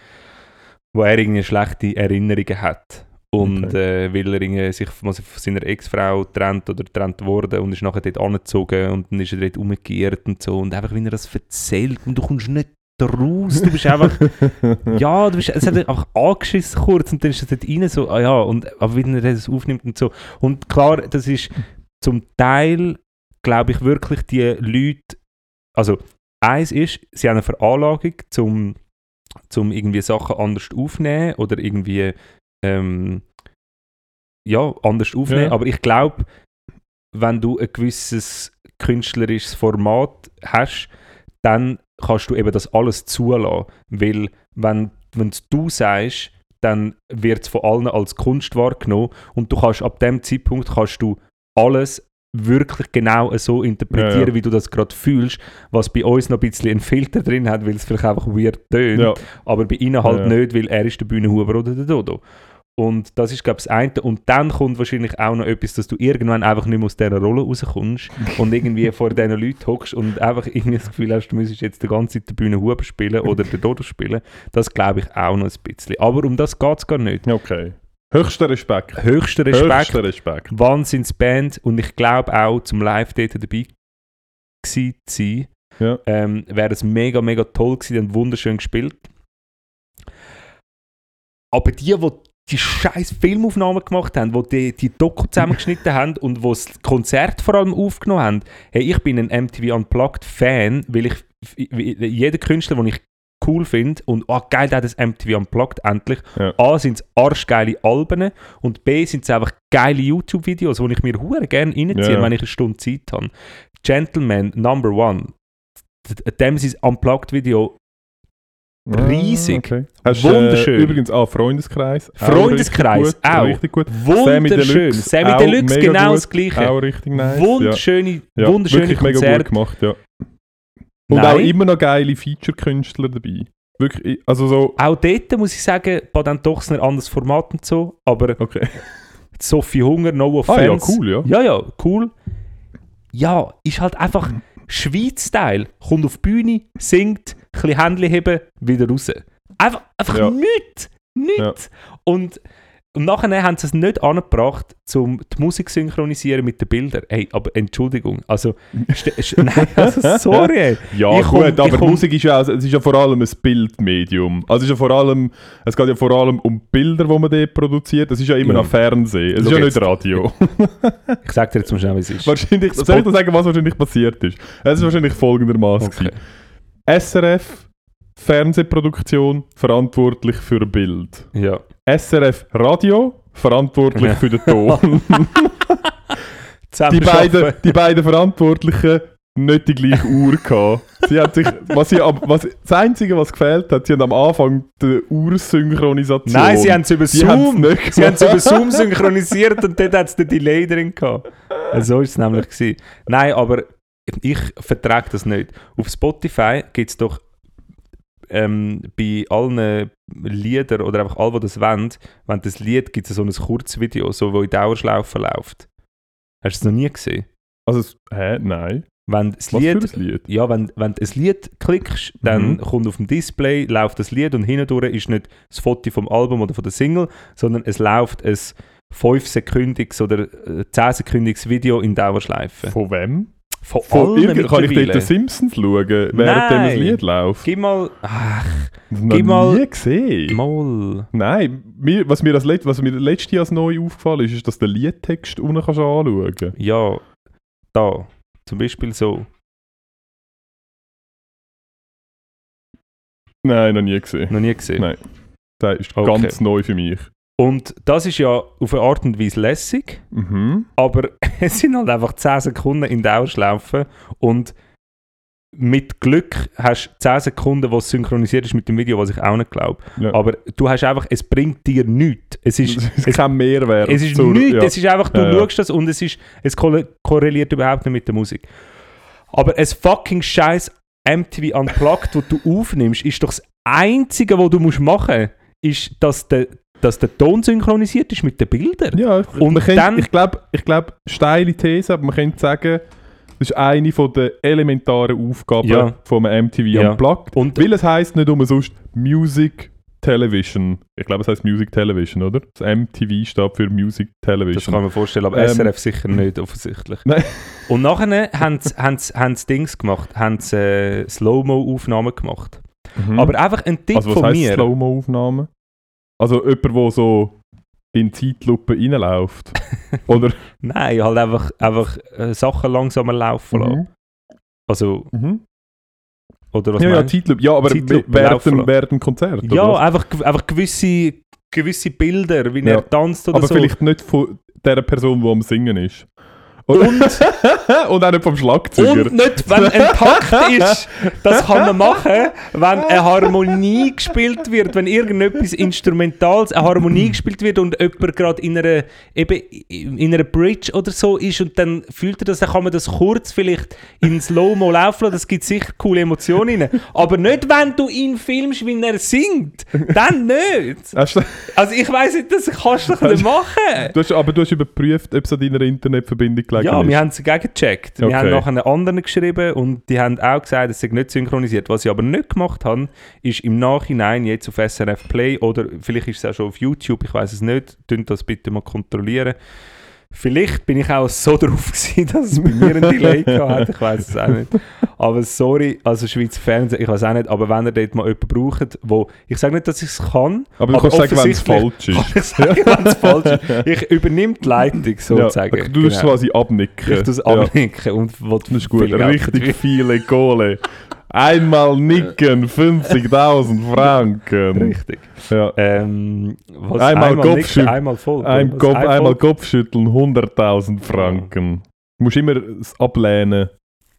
wo er irgendwie schlechte Erinnerungen hat. Und Okay. äh, weil er sich von seiner Ex-Frau trennt oder trennt worden und ist nachher dort angezogen und dann ist er dort umgekehrt und so. Und einfach, wenn er das erzählt und du kommst nicht raus, du bist einfach, ja, du bist, es hat einfach angeschissen kurz und dann ist es dort rein so, ah ja, und, aber wenn er das aufnimmt und so. Und klar, das ist zum Teil, glaube ich, wirklich die Leute, also eins ist, sie haben eine Veranlagung zum, zum irgendwie Sachen anders aufnehmen oder irgendwie ähm, ja, anders aufnehmen, Ja. aber ich glaube, wenn du ein gewisses künstlerisches Format hast, dann kannst du eben das alles zulassen, weil wenn wenn du sagst, dann wird es von allen als Kunst wahrgenommen und du kannst ab dem Zeitpunkt kannst du alles wirklich genau so interpretieren, Ja, ja. wie du das gerade fühlst, was bei uns noch ein bisschen einen Filter drin hat, weil es vielleicht einfach weird tönt, ja. aber bei ihnen halt nicht, weil er ist der Bühnenhuber oder der Dodo. Und das ist, glaube ich, das eine. Und dann kommt wahrscheinlich auch noch etwas, dass du irgendwann einfach nicht mehr aus dieser Rolle rauskommst und irgendwie vor diesen Leuten hockst und einfach irgendwie das Gefühl hast, du müsstest jetzt die ganze Zeit den Bühnenhuber spielen oder den Dodo spielen. Das glaube ich auch noch ein bisschen. Aber um das geht es gar nicht. Okay. Höchster Respekt. Höchster Respekt, Höchster Respekt. Wahnsinnsband und ich glaube auch zum Live dort dabei gewesen zu sein, Ja. ähm, wäre es mega, mega toll gewesen, die haben wunderschön gespielt. Aber die, die die scheiß Filmaufnahmen gemacht haben, die die, die Doku zusammengeschnitten haben und die das Konzert vor allem aufgenommen haben, hey, ich bin ein MTV Unplugged Fan, weil ich jeder Künstler, den ich cool finde und oh, geil, der hat das MTV Unplugged endlich. Ja. A sind es arschgeile Alben und B sind es einfach geile YouTube-Videos, die ich mir hure gerne reinziehe, Ja, wenn ich eine Stunde Zeit habe. Gentleman Number One, dem sein Unplugged-Video riesig. Ah, okay. Hast, Wunderschön. Äh, übrigens auch Freundeskreis. Auch Freundeskreis, richtig gut, auch. Richtig gut. Wunderschön. Sammy auch Deluxe, mega genau gut, das Gleiche. Auch richtig nice. Wunderschöne, ja. Ja, wunderschöne wirklich mega gut Konzerte. gemacht, ja. Und Nein. auch immer noch geile Feature-Künstler dabei. Wirklich, also so... Auch dort muss ich sagen, Patent Dochsner anderes Format und so, aber Okay. Sophie Hunger, No Ah Offense. ja, cool, ja. Ja, ja, cool. Ja, ist halt einfach Schweiz-Style. Kommt auf die Bühne, singt, ein bisschen Händchen heben, wieder raus. Einfach, einfach Ja. nichts. Nichts. Und, und nachher haben sie es nicht angebracht, um die Musik zu synchronisieren mit den Bildern. Hey, aber Entschuldigung. Also, nein, also sorry. Ja, Ich komm- gut, aber ich komm- Musik ist ja, auch- es ist ja vor allem ein Bildmedium. Also es ist ja vor allem, es geht ja vor allem um Bilder, die man dort produziert. Es ist ja immer Ja. noch Fernsehen. Es Schau ist ja jetzt. nicht Radio. Ich sag dir jetzt mal schnell, wie es ist. wahrscheinlich, soll ich dir sagen, was wahrscheinlich passiert ist? Es ist wahrscheinlich folgendermaßen Okay. SRF Fernsehproduktion verantwortlich für Bild. Ja. SRF Radio verantwortlich Ja. für den Ton. die, beiden, die beiden Verantwortlichen nicht die gleiche Uhr gehabt. Sie hat sich, was sie, was, das Einzige, was gefehlt hat, sie haben am Anfang die Ursynchronisation. Nein, sie haben es über Zoom. Sie haben es über. Zoom synchronisiert und dort hat es den Delay drin gehabt. Äh, So war es nämlich. Gewesen. Nein, aber ich vertrage das nicht. Auf Spotify gibt es doch ähm, bei allen Liedern oder einfach all, die das wollen, wenn das Lied gibt es so ein Kurzvideo, so, wo in Dauerschlaufe läuft. Hast du es noch nie gesehen? Also, hä? Nein. Wenn das Was Lied Lied? ja, wenn, wenn du ein Lied klickst, dann Mhm. kommt auf dem Display, läuft das Lied und hindurch ist nicht das Foto vom Album oder von der Single, sondern es läuft ein 5-sekündiges oder äh, 10-sekündiges Video in Dauerschleife. Von wem? Von, Von irgend- kann ich dort den Simpsons schauen, während das Lied läuft? Gib mal... Ach, noch gib mal- nie gesehen. mal... Nein, mir, was, mir das Let was mir letztes Jahr als neu aufgefallen ist, ist, dass du den Liedtext unten kannst anschauen kannst. Ja, da. Zum Beispiel so. Nein, noch nie gesehen. Noch nie gesehen. Nein. Das ist Okay. ganz neu für mich. Und das ist ja auf eine Art und Weise lässig, Mhm. aber es sind halt einfach 10 Sekunden in Dauerschleife und mit Glück hast du 10 Sekunden, was synchronisiert ist mit dem Video, was ich auch nicht glaube. Ja. Aber du hast einfach, es bringt dir nichts. Es ist, es ist kein Mehrwert. es ist zur- nichts, ja. es ist einfach, du Ja, schaust das und es, ist, es korre- korreliert überhaupt nicht mit der Musik. Aber ein fucking scheiß MTV Unplugged, das du aufnimmst, ist doch das Einzige, was du musst machen musst, ist, dass der, dass der Ton synchronisiert ist mit den Bildern. Ja, Und man dann- ich glaube, ich glaub, steile These, aber man könnte sagen, Das ist eine von der elementaren Aufgaben Ja. vom MTV Ja. Unplugged. Und Weil es heisst nicht umsonst Music Television. Ich glaube, es heißt Music Television, oder? Das MTV steht für Music das kann Television. man vorstellen, aber Ähm, SRF sicher nicht, offensichtlich. Nein. Und nachher haben sie Dings gemacht, haben sie äh, Slow-Mo-Aufnahmen gemacht. Mhm. Aber einfach ein Tipp also was von mir. Slow-Mo-Aufnahmen? Also jemand, der so in Zeitlupe reinläuft? oder? Nein, halt einfach, einfach äh, Sachen langsamer laufen lassen. Also, Mhm. oder was Ja, ja, meinst? Zeitlupe. Ja, aber Zeitlupe während dem, während dem Konzert? Ja, einfach, einfach gewisse, gewisse Bilder, wie Ja. er tanzt oder aber so. vielleicht nicht von der Person, die am Singen ist. Und, und auch nicht vom Schlagzeuger. Und nicht, wenn ein Takt ist. Das kann man machen, wenn eine Harmonie gespielt wird, wenn irgendetwas Instrumentales, eine Harmonie gespielt wird und jemand gerade in einer, eben in einer Bridge oder so ist und dann fühlt er das, dann kann man das kurz vielleicht in Slow-Mo laufen lassen, das gibt sicher coole Emotionen rein. Aber nicht, wenn du ihn filmst, wie er singt. Dann nicht. Also ich weiss nicht, das kannst du doch nicht machen. du hast, aber du hast überprüft, ob es an deiner Internetverbindung gelegen Ja, ist. wir haben es gegengecheckt. Wir Okay. haben nachher einen anderen geschrieben und die haben auch gesagt, es sei nicht synchronisiert. Was sie aber nicht gemacht haben, ist im Nachhinein jetzt auf SRF Play oder vielleicht ist es auch schon auf YouTube, ich weiß es nicht, könnt das bitte mal kontrollieren. Vielleicht bin ich auch so drauf gewesen, dass es bei mir einen Delay gehabt hat, ich weiß es auch nicht. Aber sorry, also Schweizer Fernsehen, ich weiß auch nicht, aber wenn ihr dort mal jemanden braucht, wo, ich sage nicht, dass ich es kann, aber du kannst sagen, wenn es falsch ist. kann ich sagen, wenn es falsch ist. Ich übernehme die Leitung sozusagen. Ja, du musst Genau. quasi abnicken. Ich tue es Ja, abnicken und will das ist gut. Richtig viele Kohle. Einmal nicken, 50.000 Franken. Richtig. Ja. Ähm, was, Einmal nicken, Kopfschütteln. einmal voll. Ein Kopf, voll? einmal Kopfschütteln, 100.000 Franken. Du musst immer das Ablehnen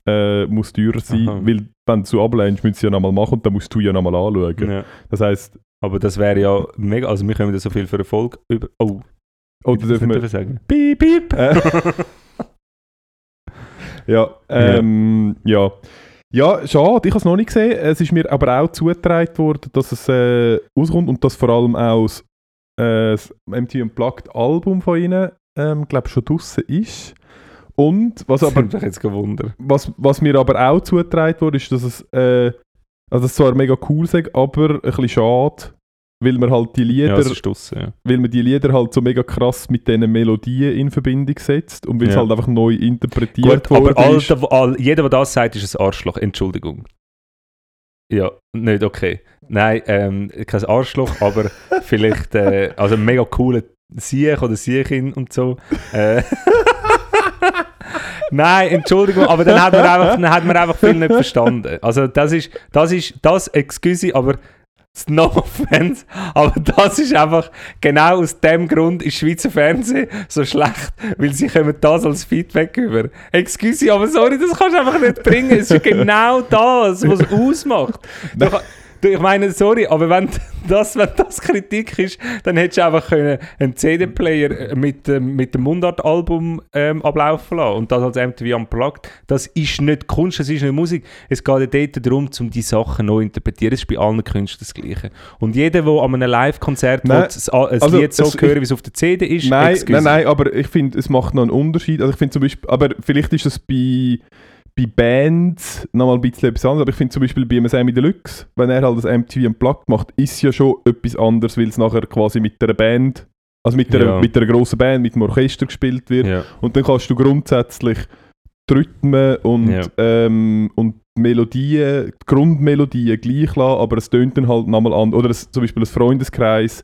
äh, muss teuer sein, Aha. weil wenn du ablehnst, du es ja nochmal machen und dann musst du ja nochmal anschauen. Ja. Das heisst, Aber das wäre ja mega, also wir können da so viel für Erfolg über... Oh, oder das dürfen wir... sagen. Piep, piep. Äh, ja, ähm, ja. Ja, schade, ich habe es noch nicht gesehen. Es ist mir aber auch zugetragen worden, dass es äh, rauskommt und dass vor allem auch das, äh, das MTV Unplugged Album von ihnen, ähm, glaube schon draussen ist. Und was Das aber mich jetzt gewundert. was, was mir aber auch zugetragen wurde, ist, dass es, äh, also es zwar mega cool ist, aber ein bisschen schade, weil man halt die Lieder, Ja, draussen, ja. weil man die Lieder halt so mega krass mit diesen Melodien in Verbindung setzt und weil es Ja. halt einfach neu interpretiert Gut, aber worden all, ist. all, jeder, der das sagt, ist ein Arschloch. Entschuldigung. Ja, nicht okay. Nein, ähm, kein Arschloch, aber vielleicht äh, also mega cooler Siech oder Siechin und so. Äh, Nein, Entschuldigung, aber dann hat man einfach, dann hat man einfach viel nicht verstanden. Also das ist, das ist, das, excuse, aber no offense, aber das ist einfach, genau aus dem Grund ist Schweizer Fernsehen so schlecht, weil sie kommen das als Feedback über. Excuse, aber sorry, das kannst du einfach nicht bringen. Es ist genau das, was es ausmacht. Du, du, ich meine, sorry, aber wenn das, wenn das Kritik ist, dann hättest du einfach können einen CD-Player mit, ähm, mit dem Mundart-Album ähm, ablaufen lassen und das als MTV Unplugged. Das ist nicht Kunst, das ist nicht Musik. Es geht ja dort darum, um die Sachen neu zu interpretieren. Das ist bei allen Künstlern das Gleiche. Und jeder, der an einem Live-Konzert das- ein also Lied so hören, wie es auf der CD ist, Nein, excuse. nein, nein, aber ich finde, es macht noch einen Unterschied. Also ich finde zum Beispiel, aber vielleicht ist das bei, bei Bands nochmal ein bisschen etwas anderes, aber ich finde zum Beispiel bei Sammy Deluxe, wenn er halt das MTV Unplugged macht, ist es ja schon etwas anderes, weil es nachher quasi mit einer Band, also mit einer, Ja. mit einer grossen Band, mit einem Orchester gespielt wird. Ja. Und dann kannst du grundsätzlich die Rhythmen und, Ja. ähm, und die Melodien, die Grundmelodien gleich lassen, aber es tönt dann halt nochmal an. Oder es, zum Beispiel ein Freundeskreis,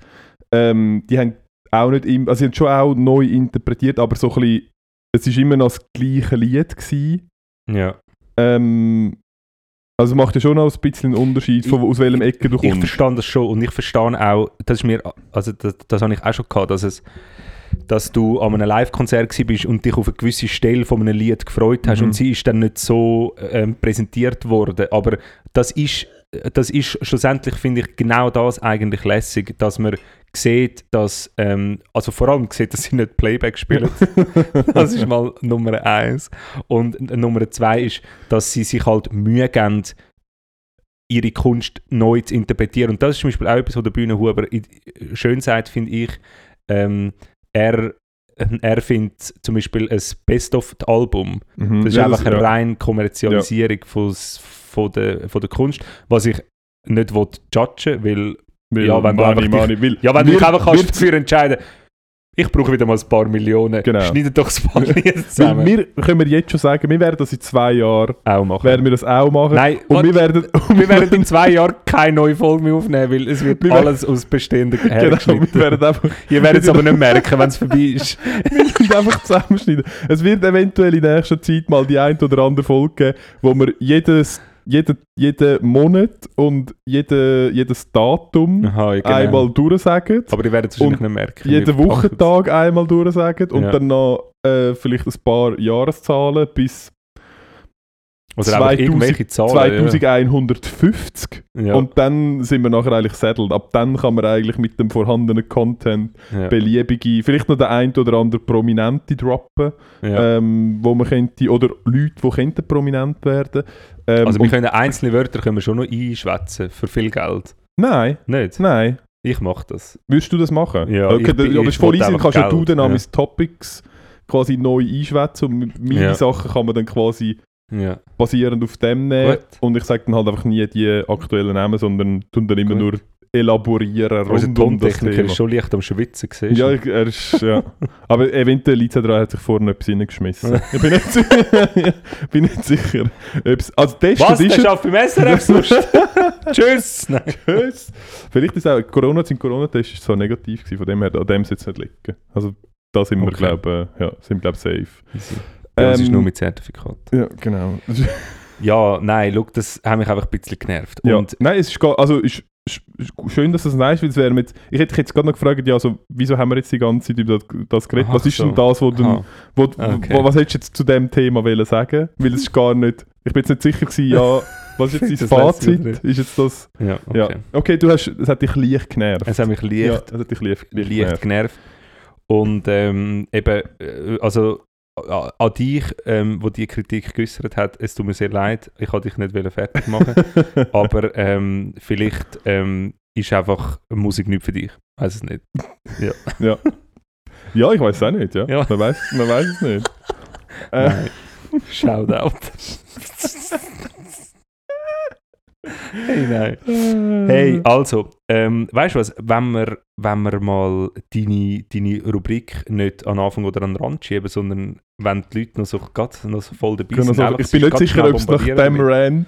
ähm, die haben auch nicht im, also sie haben schon auch neu interpretiert, aber so ein bisschen, es ist immer noch das gleiche Lied gewesen. Ja. Ähm, also macht ja schon noch ein bisschen einen Unterschied, von, aus welchem Ecke du Ich kommst. verstehe das schon und ich verstehe auch, das ist mir, also das, das habe ich auch schon gehabt, dass es dass du an einem Live-Konzert bist und dich auf eine gewisse Stelle von einem Lied gefreut hast Mhm. und sie ist dann nicht so ähm, präsentiert worden. Aber das ist, das ist schlussendlich, finde ich, genau das eigentlich lässig, dass man sieht, dass, ähm, also vor allem sieht, dass sie nicht Playback spielen. das ist mal Nummer eins. Und Nummer zwei ist, dass sie sich halt Mühe geben, ihre Kunst neu zu interpretieren. Und das ist zum Beispiel auch etwas, was der Bühnenhuber schön sagt, finde ich. Ähm, er er findet zum Beispiel ein Best-of-Album. Mhm. Das ist Ja, einfach eine ja. reine Kommerzialisierung von, von, der, von der Kunst, was ich nicht will judgen will. Weil Ja, wenn du Money, einfach dich- Money, weil Ja, wenn du wir- dich einfach kannst wir- dafür entscheiden ich brauche wieder mal ein paar Millionen, Genau. schneide doch ein paar Weil zusammen. wir können wir jetzt schon sagen, wir werden das in zwei Jahren, auch machen. werden wir das auch machen. Nein, und warte, wir werden, wir werden in zwei Jahren keine neue Folge mehr aufnehmen, weil es wird Wir alles aus Bestehenden genau, hergeschnitten. wir werden einfach, Ihr werdet es aber nicht merken, wenn es vorbei ist. wir werden einfach zusammenschneiden. Es wird eventuell in nächster Zeit mal die ein oder andere Folge geben, wo wir jedes, jeden, jeden Monat und jede, jedes Datum Aha, ja, genau. einmal durchsagen. aber ihr werdet es wahrscheinlich nicht merken. jeden Wochentag einmal durchsagen und Ja. dann noch äh, vielleicht ein paar Jahreszahlen bis. Oder einfach 2000 irgendwelche Zahlen. 2150 Ja. Und dann sind wir nachher eigentlich settled. Ab dann kann man eigentlich mit dem vorhandenen Content ja. beliebige, vielleicht noch der ein oder andere Prominente droppen, Ja. ähm, wo man könnte, oder Leute, die könnten prominent werden. Ähm, also wir können einzelne Wörter können wir schon noch einschwätzen für viel Geld. nein, Nicht? nein. Ich mache das. Würdest du das machen? Ja, okay, ich bin- aber ich voll easy, kannst ja du Geld, dann ja. Topics quasi neu einschwätzen und meine Ja. Sachen kann man dann quasi Ja. basierend auf dem nehmen Gut. und ich sage dann halt einfach nie die aktuellen Namen, sondern tun dann immer Gut. nur elaborieren rund um das Tontechniker Thema. ist schon leicht am Schwitzen gesehen. Ja, ich- er ist, ja. Aber eventuell liegt es daran, hat sich vorne etwas reingeschmissen. Ich bin nicht, bin nicht sicher. ob's- Also testet Was? ist Der schafft beim SRF sonst? Tschüss! Nein. es. Vielleicht ist auch Corona, sein Corona-Test ist so negativ gewesen, von dem her, an dem es nicht liegen. Also da sind wir, Okay. glaube ja, sind glaube safe. Ja, das ist Ähm, nur mit Zertifikat. Ja, genau. Ja, nein, look, das hat mich einfach ein bisschen genervt. Ja. Und Nein, es ist, gar- also, ist, ist, ist schön, dass du es sagst, weil es wäre mit, ich hätte dich jetzt gerade noch gefragt, ja, also, wieso haben wir jetzt die ganze Zeit über das, das geredet? Ach was ist so. denn das, wo du, Aha. wo, Okay. wo, was hättest du jetzt zu dem Thema wollen sagen? Weil es ist gar nicht, ich bin jetzt nicht sicher gewesen, ja, was ist jetzt dein Fazit? Ist jetzt das, Ja, okay. ja. Okay, du hast, es hat dich leicht genervt. Es hat mich leicht, ja, es hat dich leicht, leicht, leicht genervt. genervt. Und ähm, eben, äh, also an dich, ähm, wo die Kritik geäußert hat, es tut mir sehr leid, ich wollte dich nicht fertig machen, aber ähm, vielleicht ähm, ist einfach Musik nicht für dich. Weiß es nicht. Ja, ich weiß es auch nicht, ja. Ja. Man weiß man weiß es nicht. Äh. Shoutout. Hey, nein. Hey, also, ähm, weißt du was, wenn wir, wenn wir mal deine, deine Rubrik nicht an Anfang oder an den Rand schieben, sondern wenn die Leute noch so, grad noch so voll dabei sind, so, einfach ich bin nicht sicher, ob es nach dem. Rant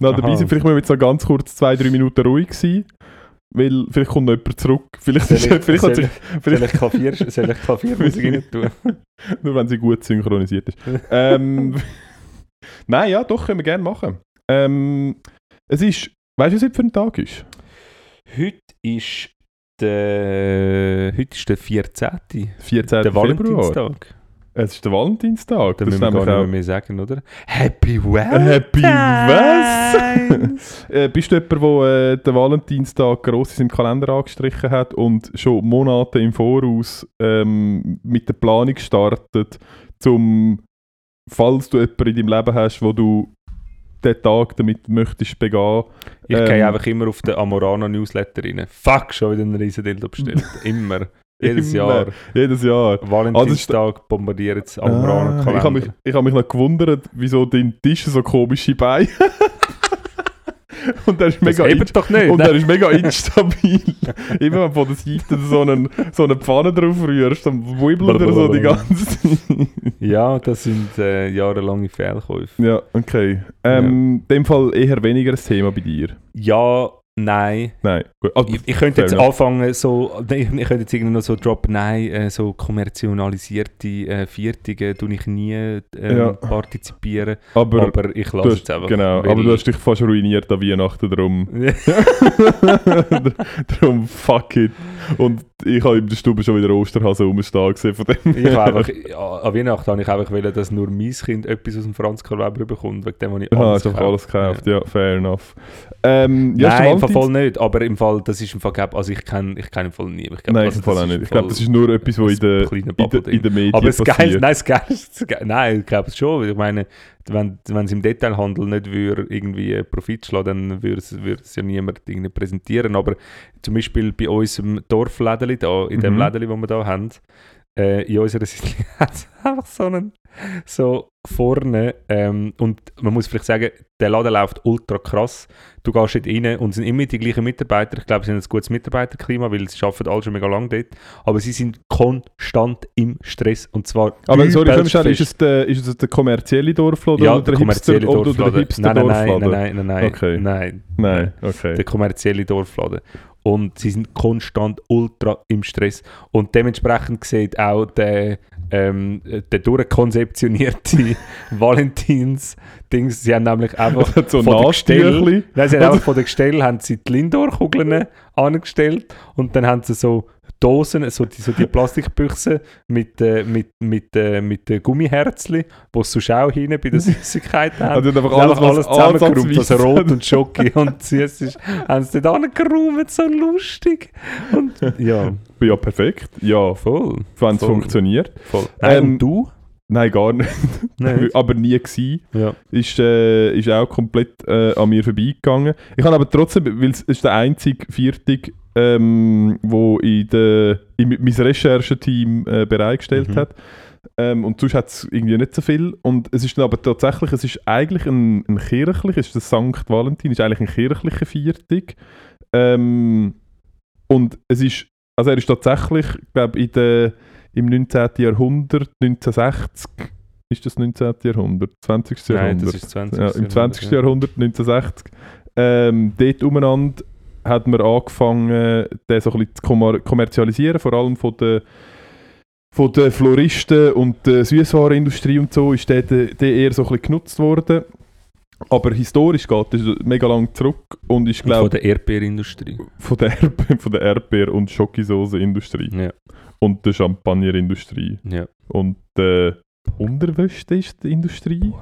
noch dabei sind. Vielleicht müssen wir jetzt noch ganz kurz zwei, drei Minuten ruhig sein. Weil vielleicht kommt noch jemand zurück. Vielleicht, Soll ist, ich- vielleicht soll Soll vielleicht, ich Klavier, soll ich Klaviermusik rein tun? nur wenn sie gut synchronisiert ist. ähm, nein, ja, doch, können wir gerne machen. Ähm, es ist, weißt du, was heute für ein Tag ist? Heute ist der, heute ist der 14. 14. Der Februar. Valentinstag. Es ist der Valentinstag. Da Das müssen wir gar nicht mehr sagen, oder? Happy Valentine's! Happy was? äh, bist du jemand, der äh, den Valentinstag gross in seinem Kalender angestrichen hat und schon Monate im Voraus ähm, mit der Planung startet, zum, falls du jemanden in deinem Leben hast, wo du den Tag damit möchtest begehen? Ich Ähm, gehe einfach immer auf den Amorana Newsletter rein. Fuck, schon wieder einen riesen Dildo bestellt. Immer. Jedes Immer. Jahr. Jedes Jahr. Valentinstag bombardiert das Amorana Ah, ich habe mich, ich hab mich noch gewundert, wieso dein Tisch so komische Beine Und der ist das mega, hebt doch nicht. und der ist mega instabil. Immer wenn du von der Seite so, einen, so eine Pfanne drauf rührst, dann wibbelt er so die ganze Zeit. Ja, das sind äh, jahrelange Fehlkäufe. ja, okay. Ähm, In dem Fall eher weniger ein Thema bei dir. Ja, nein. Nein. Also, Ich, ich könnte jetzt anfangen, so, ich, ich könnte jetzt irgendwie noch so droppen, nein, äh, so kommerzialisierte äh, Viertige tue ich nie äh, Ja. partizipieren, aber, aber ich lasse jetzt einfach. genau, aber du hast dich fast ruiniert an Weihnachten, darum, darum fuck it. Und ich habe in der Stube schon wieder Osterhase rumstehen gesehen von dem. ich habe einfach, an Weihnachten habe ich einfach wollen, dass nur mein Kind etwas aus dem Franz Karl Weber bekommt, wegen dem habe ich Ah, alles hast einfach alles gekauft, Ja. ja, fair enough. Ähm, ja, Nein, im Fall voll nicht, aber im Fall, das ist im Fall, also ich kenne ich kenn im Fall niemanden. Ich glaub, Nein, also im Fall auch nicht. Ich glaube, das ist nur etwas, was in kleiner in der, Bubble-Ding. in der Medien Aber passiert. nein, das Geile, nein, ich glaube es schon. Ich meine, wenn, es im Detailhandel nicht würde irgendwie Profit schlagen, dann würde es, würde es ja niemand irgendwie präsentieren. Aber zum Beispiel bei unserem Dorflädeli da, in dem Mhm. Lädeli, das wir da haben, äh, in unserer Siedlung hat es einfach so einen, so vorne, ähm, und man muss vielleicht sagen, der Laden läuft ultra krass. Du gehst dort rein und es sind immer die gleichen Mitarbeiter. Ich glaube, sie haben ein gutes Mitarbeiterklima, weil sie arbeiten alle schon mega lange dort. Aber sie sind konstant im Stress und zwar Aber sorry, komm schnell, ist es der, ist es der kommerzielle Dorfladen ja, oder der der kommerzielle Hipster, oder der Dorfladen. Hipster Nein, nein, nein, nein, Dorfladen? nein, nein, nein, Okay. nein, Nein, okay. der kommerzielle Dorfladen. Und sie sind konstant ultra im Stress. Und dementsprechend sieht auch der, ähm, der durchkonzeptionierte Valentins-Dings, sie haben nämlich einfach so von der Gestell, nein, sie haben einfach von der Gestell haben sie die Lindor-Kugeln angestellt und dann haben sie so Dosen, so die, so die Plastikbüchse mit, äh, mit, mit, äh, mit äh, Gummiherzli, wo sie sonst auch hinten bei der Süßigkeit haben. Also einfach alles, einfach alles zusammengeräumt, also rot und Schoki und süß ist, haben sie dort angeräumt, so lustig. Und ja, Ja, perfekt. Ja, voll. wenn es funktioniert. voll. Ähm, und du? Nein, gar nicht. Nein. aber nie gewesen. Ja. Ist, äh, ist auch komplett äh, an mir vorbeigegangen. Ich habe aber trotzdem, weil es ist der einzige Viertig, ähm, wo in der, in mein Rechercheteam äh, bereitgestellt Mhm. hat. Ähm, und sonst hat es irgendwie nicht so viel. Und es ist dann aber tatsächlich, es ist eigentlich ein, ein kirchlicher, es ist der Sankt Valentin, ist eigentlich ein kirchlicher Viertig. Ähm, und es ist, also er ist tatsächlich, ich glaube in der, im 19. Jahrhundert, 1960, ist das 19. Jahrhundert? 20. Nein, Jahrhundert? das ist 20. ja, Im 20. Jahrhundert, 1960. Ähm, dort umeinander hat man angefangen, den so ein bisschen zu kommer kommerzialisieren, vor allem von den von den Floristen und der Süßwarenindustrie und so ist der, der, eher so ein bisschen genutzt worden. Aber historisch geht das mega lang zurück und ich Und von glaube der Erdbeerindustrie. von der, Erdbe von der Erdbeer- und Schokisoße-Industrie Ja, und der Champagner-Industrie ja. und der Unterwäsche ist die Industrie.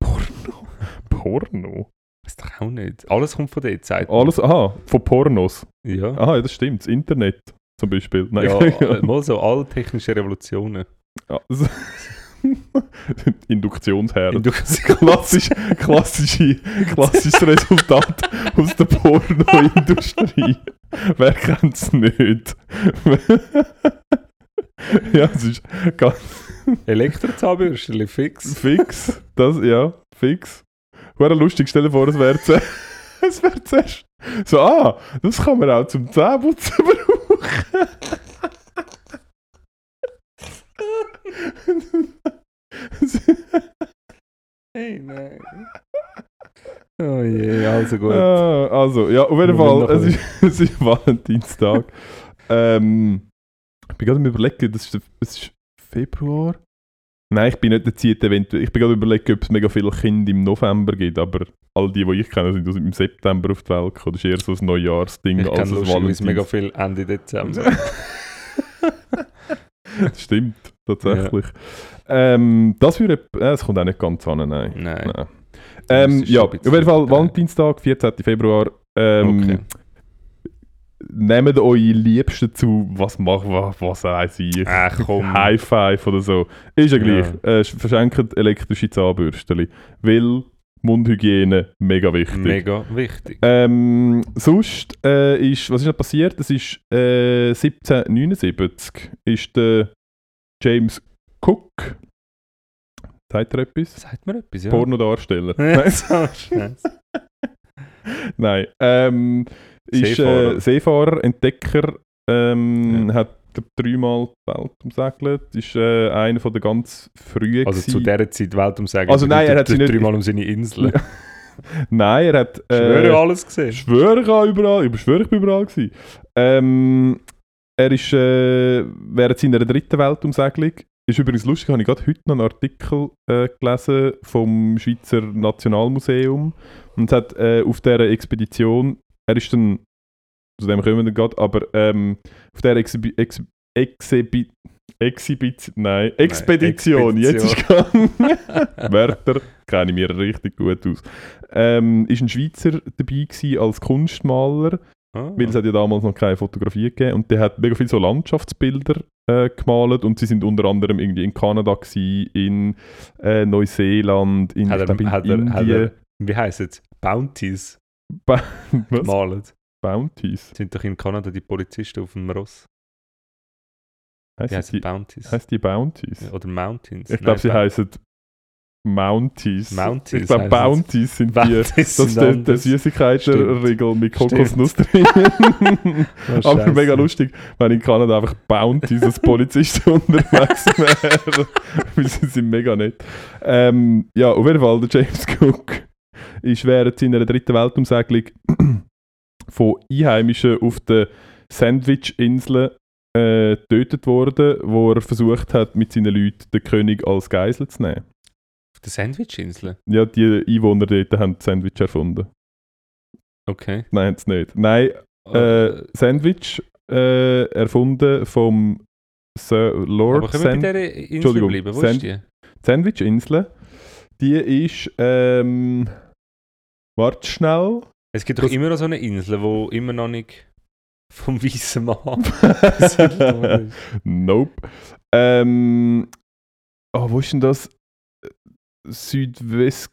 Porno. Porno? Weiß doch auch nicht. Alles kommt von der Zeit. Alles, aha, von Pornos. Ja. Aha, ja, das stimmt. Das Internet zum Beispiel. Nein, Ja, äh, mal so alle technischen Revolutionen. Ja, das- Induktionsherd. Induktion. Klassisch, klassische, klassisches Resultat aus der Pornoindustrie. Wer kennt es nicht? ja, es ist ganz Elektrozahnbürstchen, fix. fix. Das, ja, fix. Wäre lustig, stell dir vor, es wäre. Es wäre zuerst. So, ah, das kann man auch zum Zähneputzen brauchen. Hey, nein. Oh je, also gut. Ah, also, ja, auf jeden Fall, es ist, es ist Valentinstag. ähm, ich bin gerade am überlegen, das ist, es ist Februar? Nein, ich bin nicht der Zeit eventuell. Ich bin gerade am überlegen, ob es mega viele Kinder im November gibt, aber all die, die ich kenne, sind aus- im September auf die Welt gekommen. Das ist eher so ein Neujahrsding Ich als ein lustigerweise mega Valentins. viel Ende Dezember. Das stimmt, tatsächlich. Ähm, das würde, äh, es kommt auch nicht ganz an, nein. Nein. Nein. Ähm, ja, auf jeden Fall. Valentinstag, 14. Februar. Ähm, Okay. Nehmt eure Liebsten zu, was macht, was, was weiß ich. Ach komm. High Five oder so. Ist ja gleich. Ja. Äh, verschenkt elektrische Zahnbürstchen. Weil Mundhygiene mega wichtig. Mega wichtig. Ähm, sonst äh, ist, was ist noch passiert? Es ist äh, 1779 ist der James Cook. Sagt er etwas? Sagt mir etwas, ja? Pornodarsteller. Ja, Nein. so scheiße. Nein. Ähm, ist Seefahrer. Äh, Seefahrer, Entdecker, ähm, hat glaub, dreimal die Welt umsegelt. Ist äh, einer von der ganz frühen. Also zu dieser Zeit Welt umsagen. Also nein, er hat sie nicht- dreimal um seine Insel. Ja. Nein, er hat. Ich schwöre, Äh, alles gesehen. schwöre, ich habe überall. Ich schwöre, ich bin überall gewesen. Ähm, er ist äh, während seiner dritten Weltumsegelung. Ist übrigens lustig, habe ich gerade heute noch einen Artikel äh, gelesen vom Schweizer Nationalmuseum. Und es hat äh, auf dieser Expedition, er ist dann, zu dem kommen wir dann gerade, aber ähm, auf dieser Exhibi Ex Exhibi Exhibit, nein, Expedition, jetzt ist gegangen. Wörter kenne ich mir richtig gut aus. Ähm, ist ein Schweizer dabei gewesen als Kunstmaler, Ah. weil es hat ja damals noch keine Fotografie gegeben und der hat mega viele so Landschaftsbilder äh, gemalt und sie sind unter anderem irgendwie in Kanada gewesen, in äh, Neuseeland, in, hat glaub, in er, hat er, Indien. hat er, wie heisst es? Bounties Ba- was? gemalt. Bounties. Sind doch in Kanada die Polizisten auf dem Ross. Die Heißen heißen die, Bounties. heißt die Bounties? Oder Mountains. Ich glaube, sie heißen Mounties. Mounties Ich glaube, Bounties sind die. Das sind anders. Süßigkeitenriegel mit. Kokosnuss drin. Oh, Aber mega lustig, wenn in Kanada einfach Bounties als Polizisten unterwegs wären. Weil sie sind mega nett. Ähm, ja, auf jeden Fall, der James Cook ist während seiner dritten Weltumsegelung von Einheimischen auf den Sandwich-Inseln äh, getötet worden, wo er versucht hat, mit seinen Leuten den König als Geisel zu nehmen. Auf der Sandwich-Insel? Ja, die Einwohner dort haben das Sandwich erfunden. Okay. Nein, es nicht. Nein, äh, Sandwich äh, erfunden vom Sir aber Lord können wir Sand bei dieser Insel bleiben? Wo Sand- ist die? Sandwich-Insel. Die ist, ähm, warte schnell. Es gibt doch immer noch so eine Insel, wo immer noch nicht vom weißen Mann. Nope. Ähm, oh, wo ist denn das? Südwest.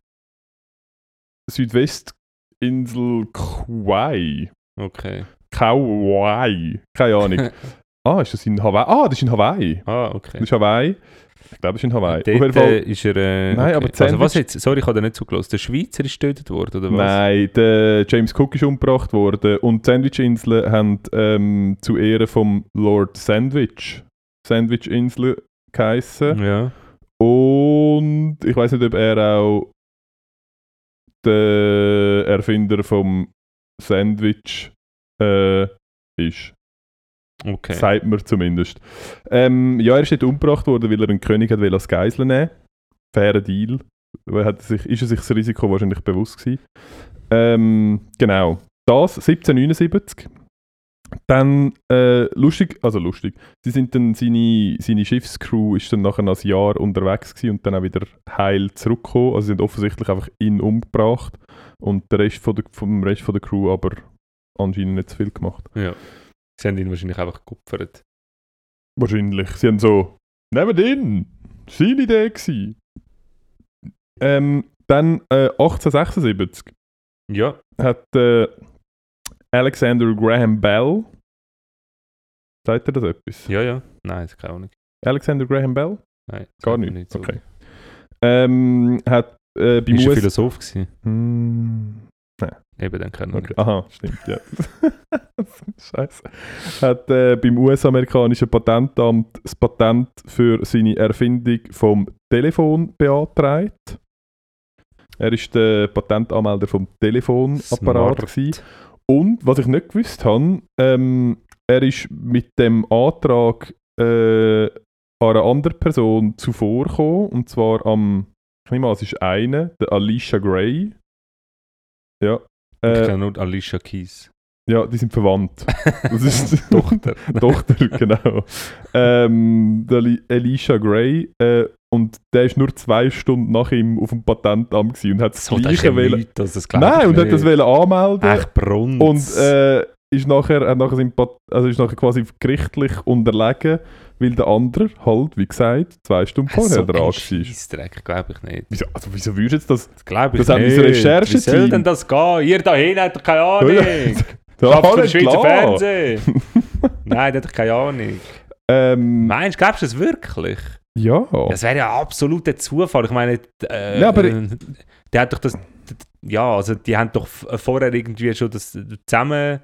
Südwestinsel Kauai. Okay. Kauai. Keine Ahnung. ah, ist das in Hawaii? Ah, das ist in Hawaii. Ah, Das okay. ist Hawaii. Ich glaube, das ist in Hawaii. Dort Auf jeden Fall. äh, ist er. Äh, Nein, aber okay. Also, was jetzt? Sorry, ich habe da nicht zugelassen. Der Schweizer ist getötet worden, oder was? Nein, der James Cook ist umgebracht worden und die Sandwich-Inseln haben ähm, zu Ehren vom Lord Sandwich Sandwich-Insel geheissen. Ja. Und ich weiß nicht, ob er auch der Erfinder vom Sandwich äh, ist. Okay. Sagt man zumindest. Ähm, ja, er ist dort umgebracht worden, weil er einen König hat als Geisel nehmen Fairer Deal. Er hat sich, ist er sich das Risiko wahrscheinlich bewusst gewesen. Ähm, genau. Das, 1779. Dann, äh, lustig, also lustig, sie sind dann, seine, seine Schiffscrew ist dann nachher ein Jahr unterwegs gewesen und dann auch wieder heil zurückgekommen. Also sie sind offensichtlich einfach ihn umgebracht und der Rest von der, vom Rest von der Crew aber anscheinend nicht zu viel gemacht. Ja. Sie haben ihn wahrscheinlich einfach geopfert. Wahrscheinlich. Sie haben so, nehmt ihn! Seine Idee gewesen. Ähm, dann äh, 1876 Ja. hat äh, Alexander Graham Bell. Sagt er das etwas? Ja, ja. Nein, das kann ich auch nicht. Alexander Graham Bell? Nein, Gar mir nicht. so. Okay. Ähm, hat äh, beim Bist du US Philosoph gewesen? Hm, Eben, dann kann okay. nicht. Aha, stimmt, ja. Scheiße. Hat äh, beim US-amerikanischen Patentamt das Patent für seine Erfindung vom Telefon beantragt. Er ist der Patentanmelder vom Telefonapparat. Und was ich nicht gewusst habe, ähm, er ist mit dem Antrag äh, an eine andere Person zuvor gekommen. Und zwar am, ich nehme an, es ist eine, der Alicia Gray. Ja. Ich Äh, kenne nur Alicia Keys. ja, die sind verwandt. Das ist Tochter. Tochter, genau. Ähm, der Li- Alicia Gray. Äh, und der ist nur zwei Stunden nach ihm auf dem Patentamt und hat das So, das Gleiche ein wollen. Mythos, das Nein, und hat das wollen anmelden. Echt Brunz. Und äh, ist nachher, hat nachher, sein Pat also ist nachher quasi gerichtlich unterlegen, weil der andere halt, wie gesagt, zwei Stunden vorher so dran war. Scheissdreck, glaube ich nicht. Wieso, also wieso würdest du jetzt das... Das glaube ich Das hat nicht. unser Rechercheteam- Wie soll denn das gehen? Ihr da hinten habt keine Ahnung. Ja, Schafft für den Schweizer. Fernsehen. Nein, der hat keine Ahnung. Ähm, Meinst du, glaubst du das wirklich? Ja. Das wäre ja absolut ein Zufall. Ich meine, äh, Ja, äh, der hat doch das. Ja, also die haben doch f- vorher irgendwie schon das zusammen.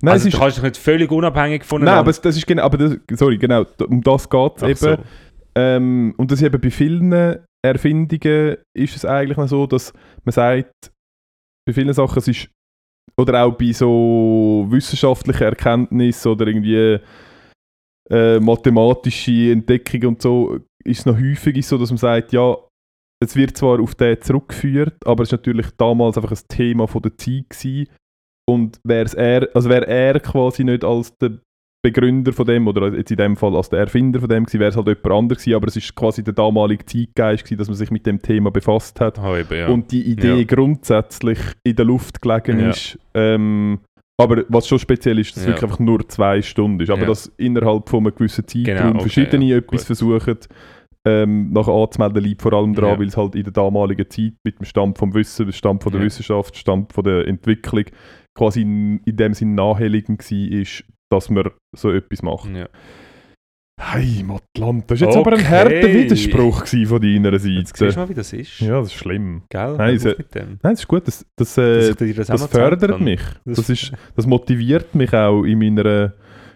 Nein, also es du ist, kannst dich nicht völlig unabhängig voneinander. nein aber das ist genau... Aber das, sorry, genau, um das geht es eben. so. Ähm, und das ist eben bei vielen Erfindungen ist es eigentlich noch so, dass man sagt, bei vielen Sachen es ist, oder auch bei so wissenschaftlichen Erkenntnissen oder irgendwie äh, mathematische Entdeckungen und so, ist es noch häufig so, dass man sagt, ja, es wird zwar auf den zurückgeführt, aber es ist natürlich damals einfach ein Thema von der Zeit gewesen. Und wäre er, also wäre er quasi nicht als der Begründer von dem, oder jetzt in dem Fall als der Erfinder von dem gewesen, wäre es halt jemand anderes gewesen, aber es ist quasi der damalige Zeitgeist gewesen, dass man sich mit dem Thema befasst hat Ah, eben, ja. und die Idee Ja. grundsätzlich in der Luft gelegen Ja. ist. Ähm, aber was schon speziell ist, dass es Ja. wirklich einfach nur zwei Stunden ist. Aber Ja. dass innerhalb von einem gewissen Zeitraum Genau, okay, verschiedene ja, etwas gut. versuchen, ähm, nachher anzumelden, liegt vor allem daran, weil es halt in der damaligen Zeit mit dem Stand vom Wissen, dem Stand von der. Wissenschaft, Stand von der Entwicklung quasi in, in dem Sinn naheliegend war, dass man so etwas macht. Heimatland. Das war jetzt aber ein Okay. harter Widerspruch von deiner Jetzt siehst du Seite. mal, wie das ist. Ja, das ist schlimm. Gell? Nein, dem. Nein, das ist gut. Das, das, Dass äh, das, das fördert mich. Das- Das, ist, das motiviert mich auch in meiner,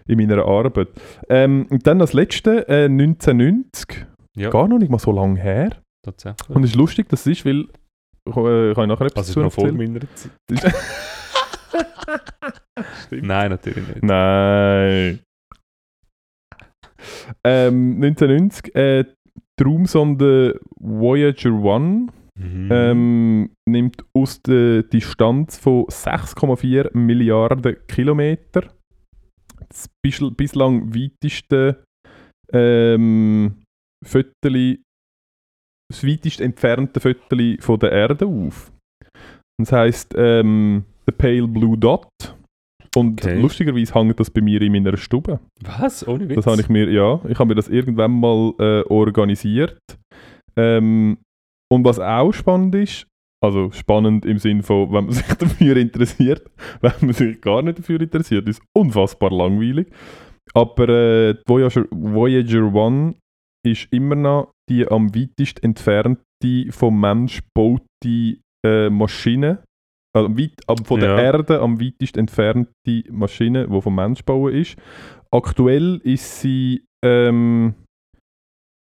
in meiner Arbeit. Ähm, und dann als letzte, äh, 1990. Ja, Gar noch nicht mal so lange her. tatsächlich. Und es ist lustig, das ist, weil. Äh, kann ich nachher etwas Also es ist dazu noch vor erzählen? meiner Zeit. Nein, natürlich nicht. Nein. Ähm, 1990, äh, die Raumsonde Voyager 1 Mhm. ähm, nimmt aus der Distanz von 6,4 Milliarden Kilometer das bis, bislang weiteste ähm, Fötterli, das weitest entfernte Fötterli von der Erde auf. Das heisst ähm, The Pale Blue Dot. Und Okay. lustigerweise hängt das bei mir in meiner Stube. Was? Ohne Witz? Das habe ich mir, ja, ich habe mir das irgendwann mal äh, organisiert. Ähm, und was auch spannend ist, also spannend im Sinn von, wenn man sich dafür interessiert, wenn man sich gar nicht dafür interessiert, ist unfassbar langweilig. Aber äh, Voyager, Voyager 1 ist immer noch die am weitest entfernte vom Mensch gebaute äh, Maschine. Also weit, von der Ja. Erde am weitest entfernte Maschine, die vom Mensch gebaut ist. Aktuell ist sie. Ähm,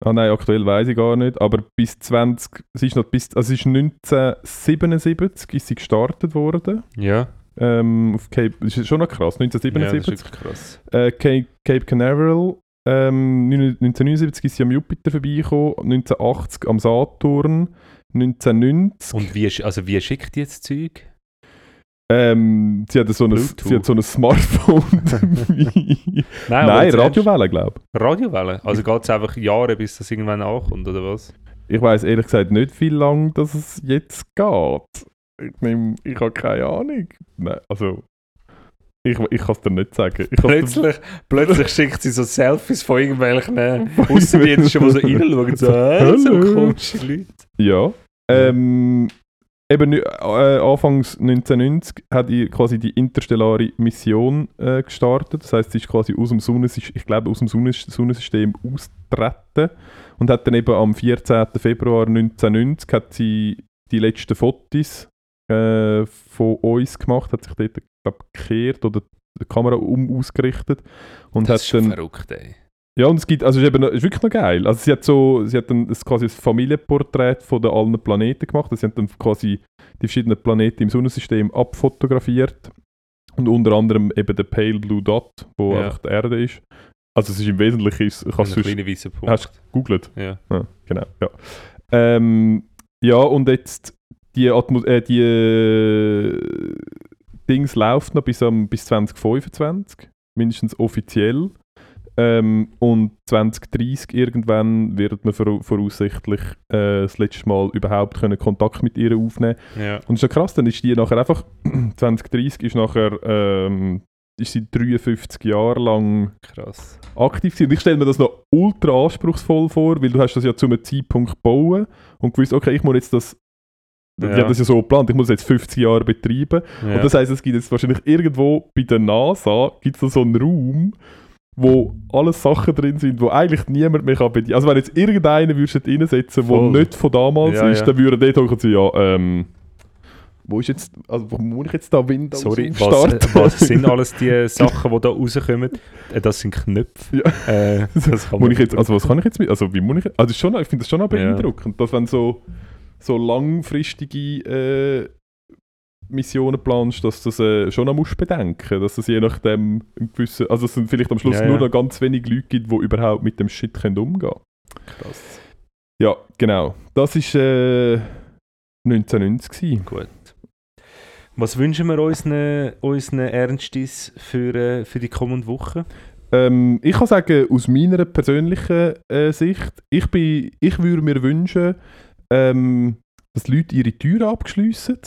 ah nein, aktuell weiß ich gar nicht, aber bis 20. Sie ist noch bis. Also es ist 1977 ist sie gestartet worden. Ja, Ähm, auf Cape, das ist schon noch krass, ja, das ist 1977. wirklich krass. äh, Cape, Cape Canaveral. Ähm, 1979 ist sie am Jupiter vorbeigekommen, 1980 am Saturn, 1990. Und wie, also wie schickt die jetzt Zeug? Ähm, sie, hat so ein, Bluetooth. sie hat so ein Smartphone. Nein, Nein, jetzt Radiowellen, glaube ich. ernst? Radiowellen? Also geht es einfach Jahre, bis das irgendwann ankommt, oder was? Ich weiß ehrlich gesagt nicht, wie lange das es jetzt geht. Ich, nehm, ich habe keine Ahnung. Nein, also, ich, ich kann es dir nicht sagen. Plötzlich, plötzlich schickt sie so Selfies von irgendwelchen Außendiensten, die so reinschauen, so, äh, so komische Leute. Ja. Ähm, eben äh, anfangs 1990 hat die quasi die interstellare Mission äh, gestartet. Das heißt, sie ist quasi aus dem Sonnensystem, ich glaube, aus dem Sonnens- Sonnensystem austreten und hat dann eben am 14. Februar 1990 hat sie die letzten Fotos äh, von uns gemacht, hat sich dort glaub, gekehrt oder die Kamera um ausgerichtet und Das ist hat schon dann verrückt, ey. Ja, und es gibt, also es ist, eben, ist wirklich noch geil. Also sie hat so, sie hat dann das quasi ein Familienporträt von den allen Planeten gemacht. Also sie hat dann quasi die verschiedenen Planeten im Sonnensystem abfotografiert. Und unter anderem eben der Pale Blue Dot, wo Ja. einfach die Erde ist. Also es ist im Wesentlichen, ist, Ein kannst kleiner weißer Punkt. hast du googelt. ja. Ja, genau, ja. Ähm, ja, und jetzt die, Atmo äh, die äh, Dings läuft noch bis, am, bis 2025, mindestens offiziell. Ähm, und 2030 irgendwann wird man vora- voraussichtlich äh, das letzte Mal überhaupt können Kontakt mit ihr aufnehmen. ja. Und das ist ja krass, dann ist die nachher einfach 2030 ist nachher ähm, ist sie 53 Jahre lang Krass. aktiv sind. Ich stelle mir das noch ultra anspruchsvoll vor, weil du hast das ja zu einem Zeitpunkt bauen und gewusst, okay, ich muss jetzt das, Ja. ich habe das ja so geplant, ich muss jetzt 50 Jahre betreiben. Ja. Und das heisst, es gibt jetzt wahrscheinlich irgendwo bei der NASA gibt's da so einen Raum, wo alle Sachen drin sind, wo eigentlich niemand mehr kann bedienen. Also wenn jetzt irgendeinen würdest du reinsetzen, der nicht von damals Ja, ist, ja. dann würde der so, ja, ähm, wo ist jetzt, also wo muss ich jetzt da Windows Sorry, was, was sind alles die Sachen, die da rauskommen? Äh, Das sind Knöpfe. Ja. Äh, das kann ich jetzt, also was kann ich jetzt mit, also wie muss ich, also schon, ich finde das schon auch Ja. beeindruckend, dass wenn so, so langfristige äh, Missionen planst, dass das äh, schon auch musst bedenken, dass es je nachdem ein gewisser, also es sind vielleicht am Schluss Ja, nur ja. noch ganz wenig Leute gibt, die überhaupt mit dem Shit können umgehen Krass. Ja, genau. Das ist äh, 1990 gewesen. Gut. Was wünschen wir unseren, unseren Ernstis für, äh, für die kommende Woche? Ähm, ich kann sagen, aus meiner persönlichen äh, Sicht, ich, bin, ich würde mir wünschen, ähm, dass Leute ihre Türen abschliessen.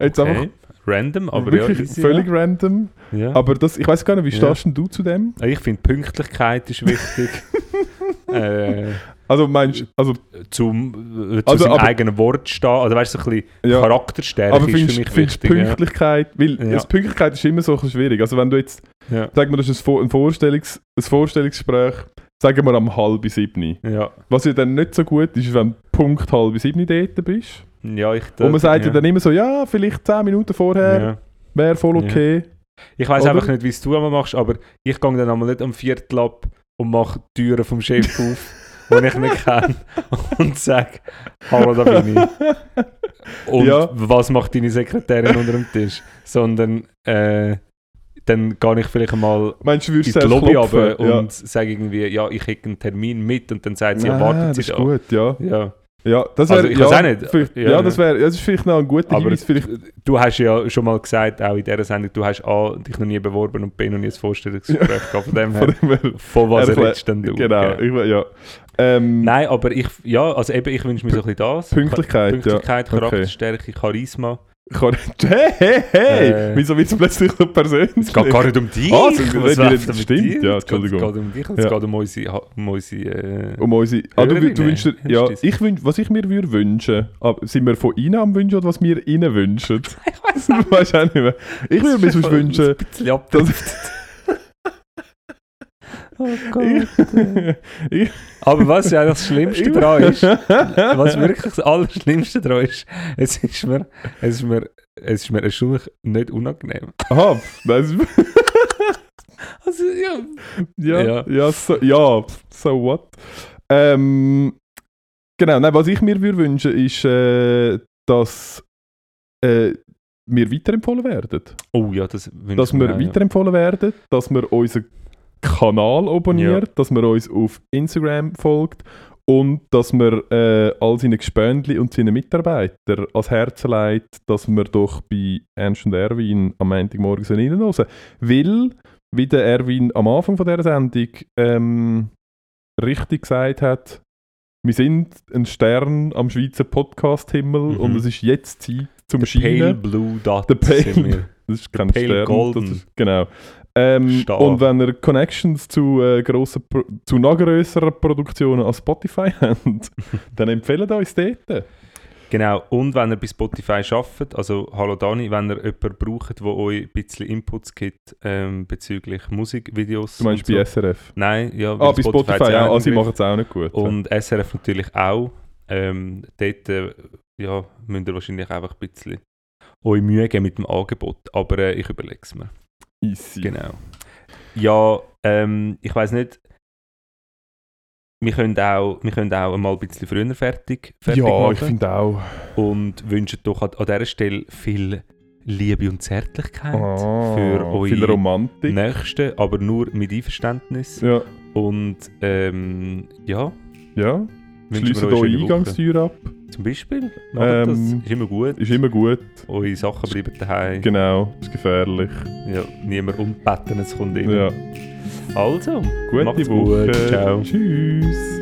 Jetzt einfach Okay. Random, aber wirklich ja, easy, völlig random. ja. Aber das, ich weiß gar nicht, wie Ja. stehst denn du zu dem? Ich finde, Pünktlichkeit ist wichtig. äh, Also meinst also, zum, äh, zu Also, seinem eigenen Wort stehen. Also weißt du, so ein bisschen ja. Charakterstärke aber ist findest für mich findest wichtig. Pünktlichkeit, weil Ja. Pünktlichkeit ist immer so schwierig. Also wenn du jetzt, Ja. Ja. sag mal, das ist ein, Vor- ein, Vorstellungs, ein Vorstellungsgespräch sagen wir am halb sieben. Ja. Was ja dann nicht so gut ist, ist, wenn du Punkt halb sieben dort bist. Ja, ich Und man sagt ja. dann immer so, ja, vielleicht 10 Minuten vorher Ja. wäre voll okay. Ich weiß einfach nicht, wie es du einmal machst, aber ich gehe dann einmal nicht am Viertel ab und mache die Türen vom Chef auf, den ich nicht kenne, und sage, hallo, da bin ich. Und Ja. was macht deine Sekretärin unter dem Tisch? Sondern äh, dann gehe ich vielleicht mal Meinst du, würdest in die Lobby runter und sage irgendwie, ja, ich hätte einen Termin mit und dann sagt sie, ja, Ah, warten das Sie ist da. gut, ja. Ja. Ja, das Also wäre ich ja, weiß auch nicht. vielleicht- Ja, Ja, das wäre, das ist vielleicht noch ein guter Aber Hinweis. Vielleicht, du hast ja schon mal gesagt, auch in dieser Sendung, du hast A, dich noch nie beworben und B, noch nie ein Vorstellungsgespräch gehabt. Von dem her, von was redest denn du? genau, gell? ich, ja. Ähm, Nein, aber ich, ja, also eben, ich wünsche mir so ein bisschen das. Pünktlichkeit, Pünktlichkeit, ja. Okay. Charakterstärke, Charisma. Hey, hey, hey! Äh. Wieso wird es plötzlich so persönlich? Es geht gar nicht um dich. Ah, es- Was mit stimmt, ja, Es Entschuldigung. Es geht um dich, es Ja. geht um unsere... Um unsere äh, Um unsere, ah, du, du wünschst, dir- ja, ich wünsch, was ich mir würde wünschen, aber sind wir von ihnen am wünschen oder was wir ihnen wünschen? ich weiß weißt auch nicht mehr. Ich würde mir sonst wünschen, Ein bisschen abdriftet. Oh Gott. Aber was ja das Schlimmste daran ist, was wirklich das Allerschlimmste daran ist, es ist mir, es ist mir, es ist mir erstaunlich nicht unangenehm. aha, das ist, Also, ja. ja, Ja. ja, so, ja, so what? Ähm, genau, nein, was ich mir würde wünschen, ist, äh, dass äh, wir weiterempfohlen werden. Oh ja, das wünsche dass ich wir mir auch, ja. weiterempfohlen werden, dass wir unseren Kanal abonniert, dass man uns auf Instagram folgt und dass man äh, all seine Gespöndli und seine Mitarbeiter ans Herz legt, dass wir doch bei Ernst und Erwin am Montagmorgen reinhören sollen. Weil, wie der Erwin am Anfang von dieser Sendung ähm, richtig gesagt hat, wir sind ein Stern am Schweizer Podcast-Himmel Mhm. und es ist jetzt Zeit zum Pale Scheinen. Blue Dot Der Pale-. Das ist kein Pale Stern. Golden. Ist, genau. Ähm, und wenn ihr Connections zu, äh, grossen Pro zu noch grösseren Produktionen als Spotify habt, dann empfehlt uns dort. Genau, und wenn ihr bei Spotify arbeitet, also hallo Dani, wenn ihr jemanden braucht, der euch ein bisschen Inputs gibt ähm, bezüglich Musikvideos. Du meinst bei so. SRF? Nein, ja, Ah, bei Spotify, ja. auch Ah, sie machen es auch nicht gut. Und SRF natürlich auch. Ähm, dort äh, ja, müsst ihr wahrscheinlich einfach ein bisschen euch Mühe geben mit dem Angebot, aber äh, ich überlege es mir. Easy. Genau. Ja, ähm, ich weiß nicht. Wir können, auch, wir können auch mal ein bisschen früher fertig, fertig Ja, machen ich finde auch. und wünschen doch an, an dieser Stelle viel Liebe und Zärtlichkeit Ah, für eure viel Romantik. Nächsten, aber nur mit Einverständnis. Ja, Und ähm, ja, ja. schöne Woche. Eingangstür ab. Zum Beispiel. Macht Ähm, das. Ist immer gut. Ist immer gut. Eure Sachen bleiben daheim. Genau. Ist gefährlich. Ja, niemand unbetten, es kommt immer. Ja. Also, Gute macht's Woche. gut. Ciao. Tschüss.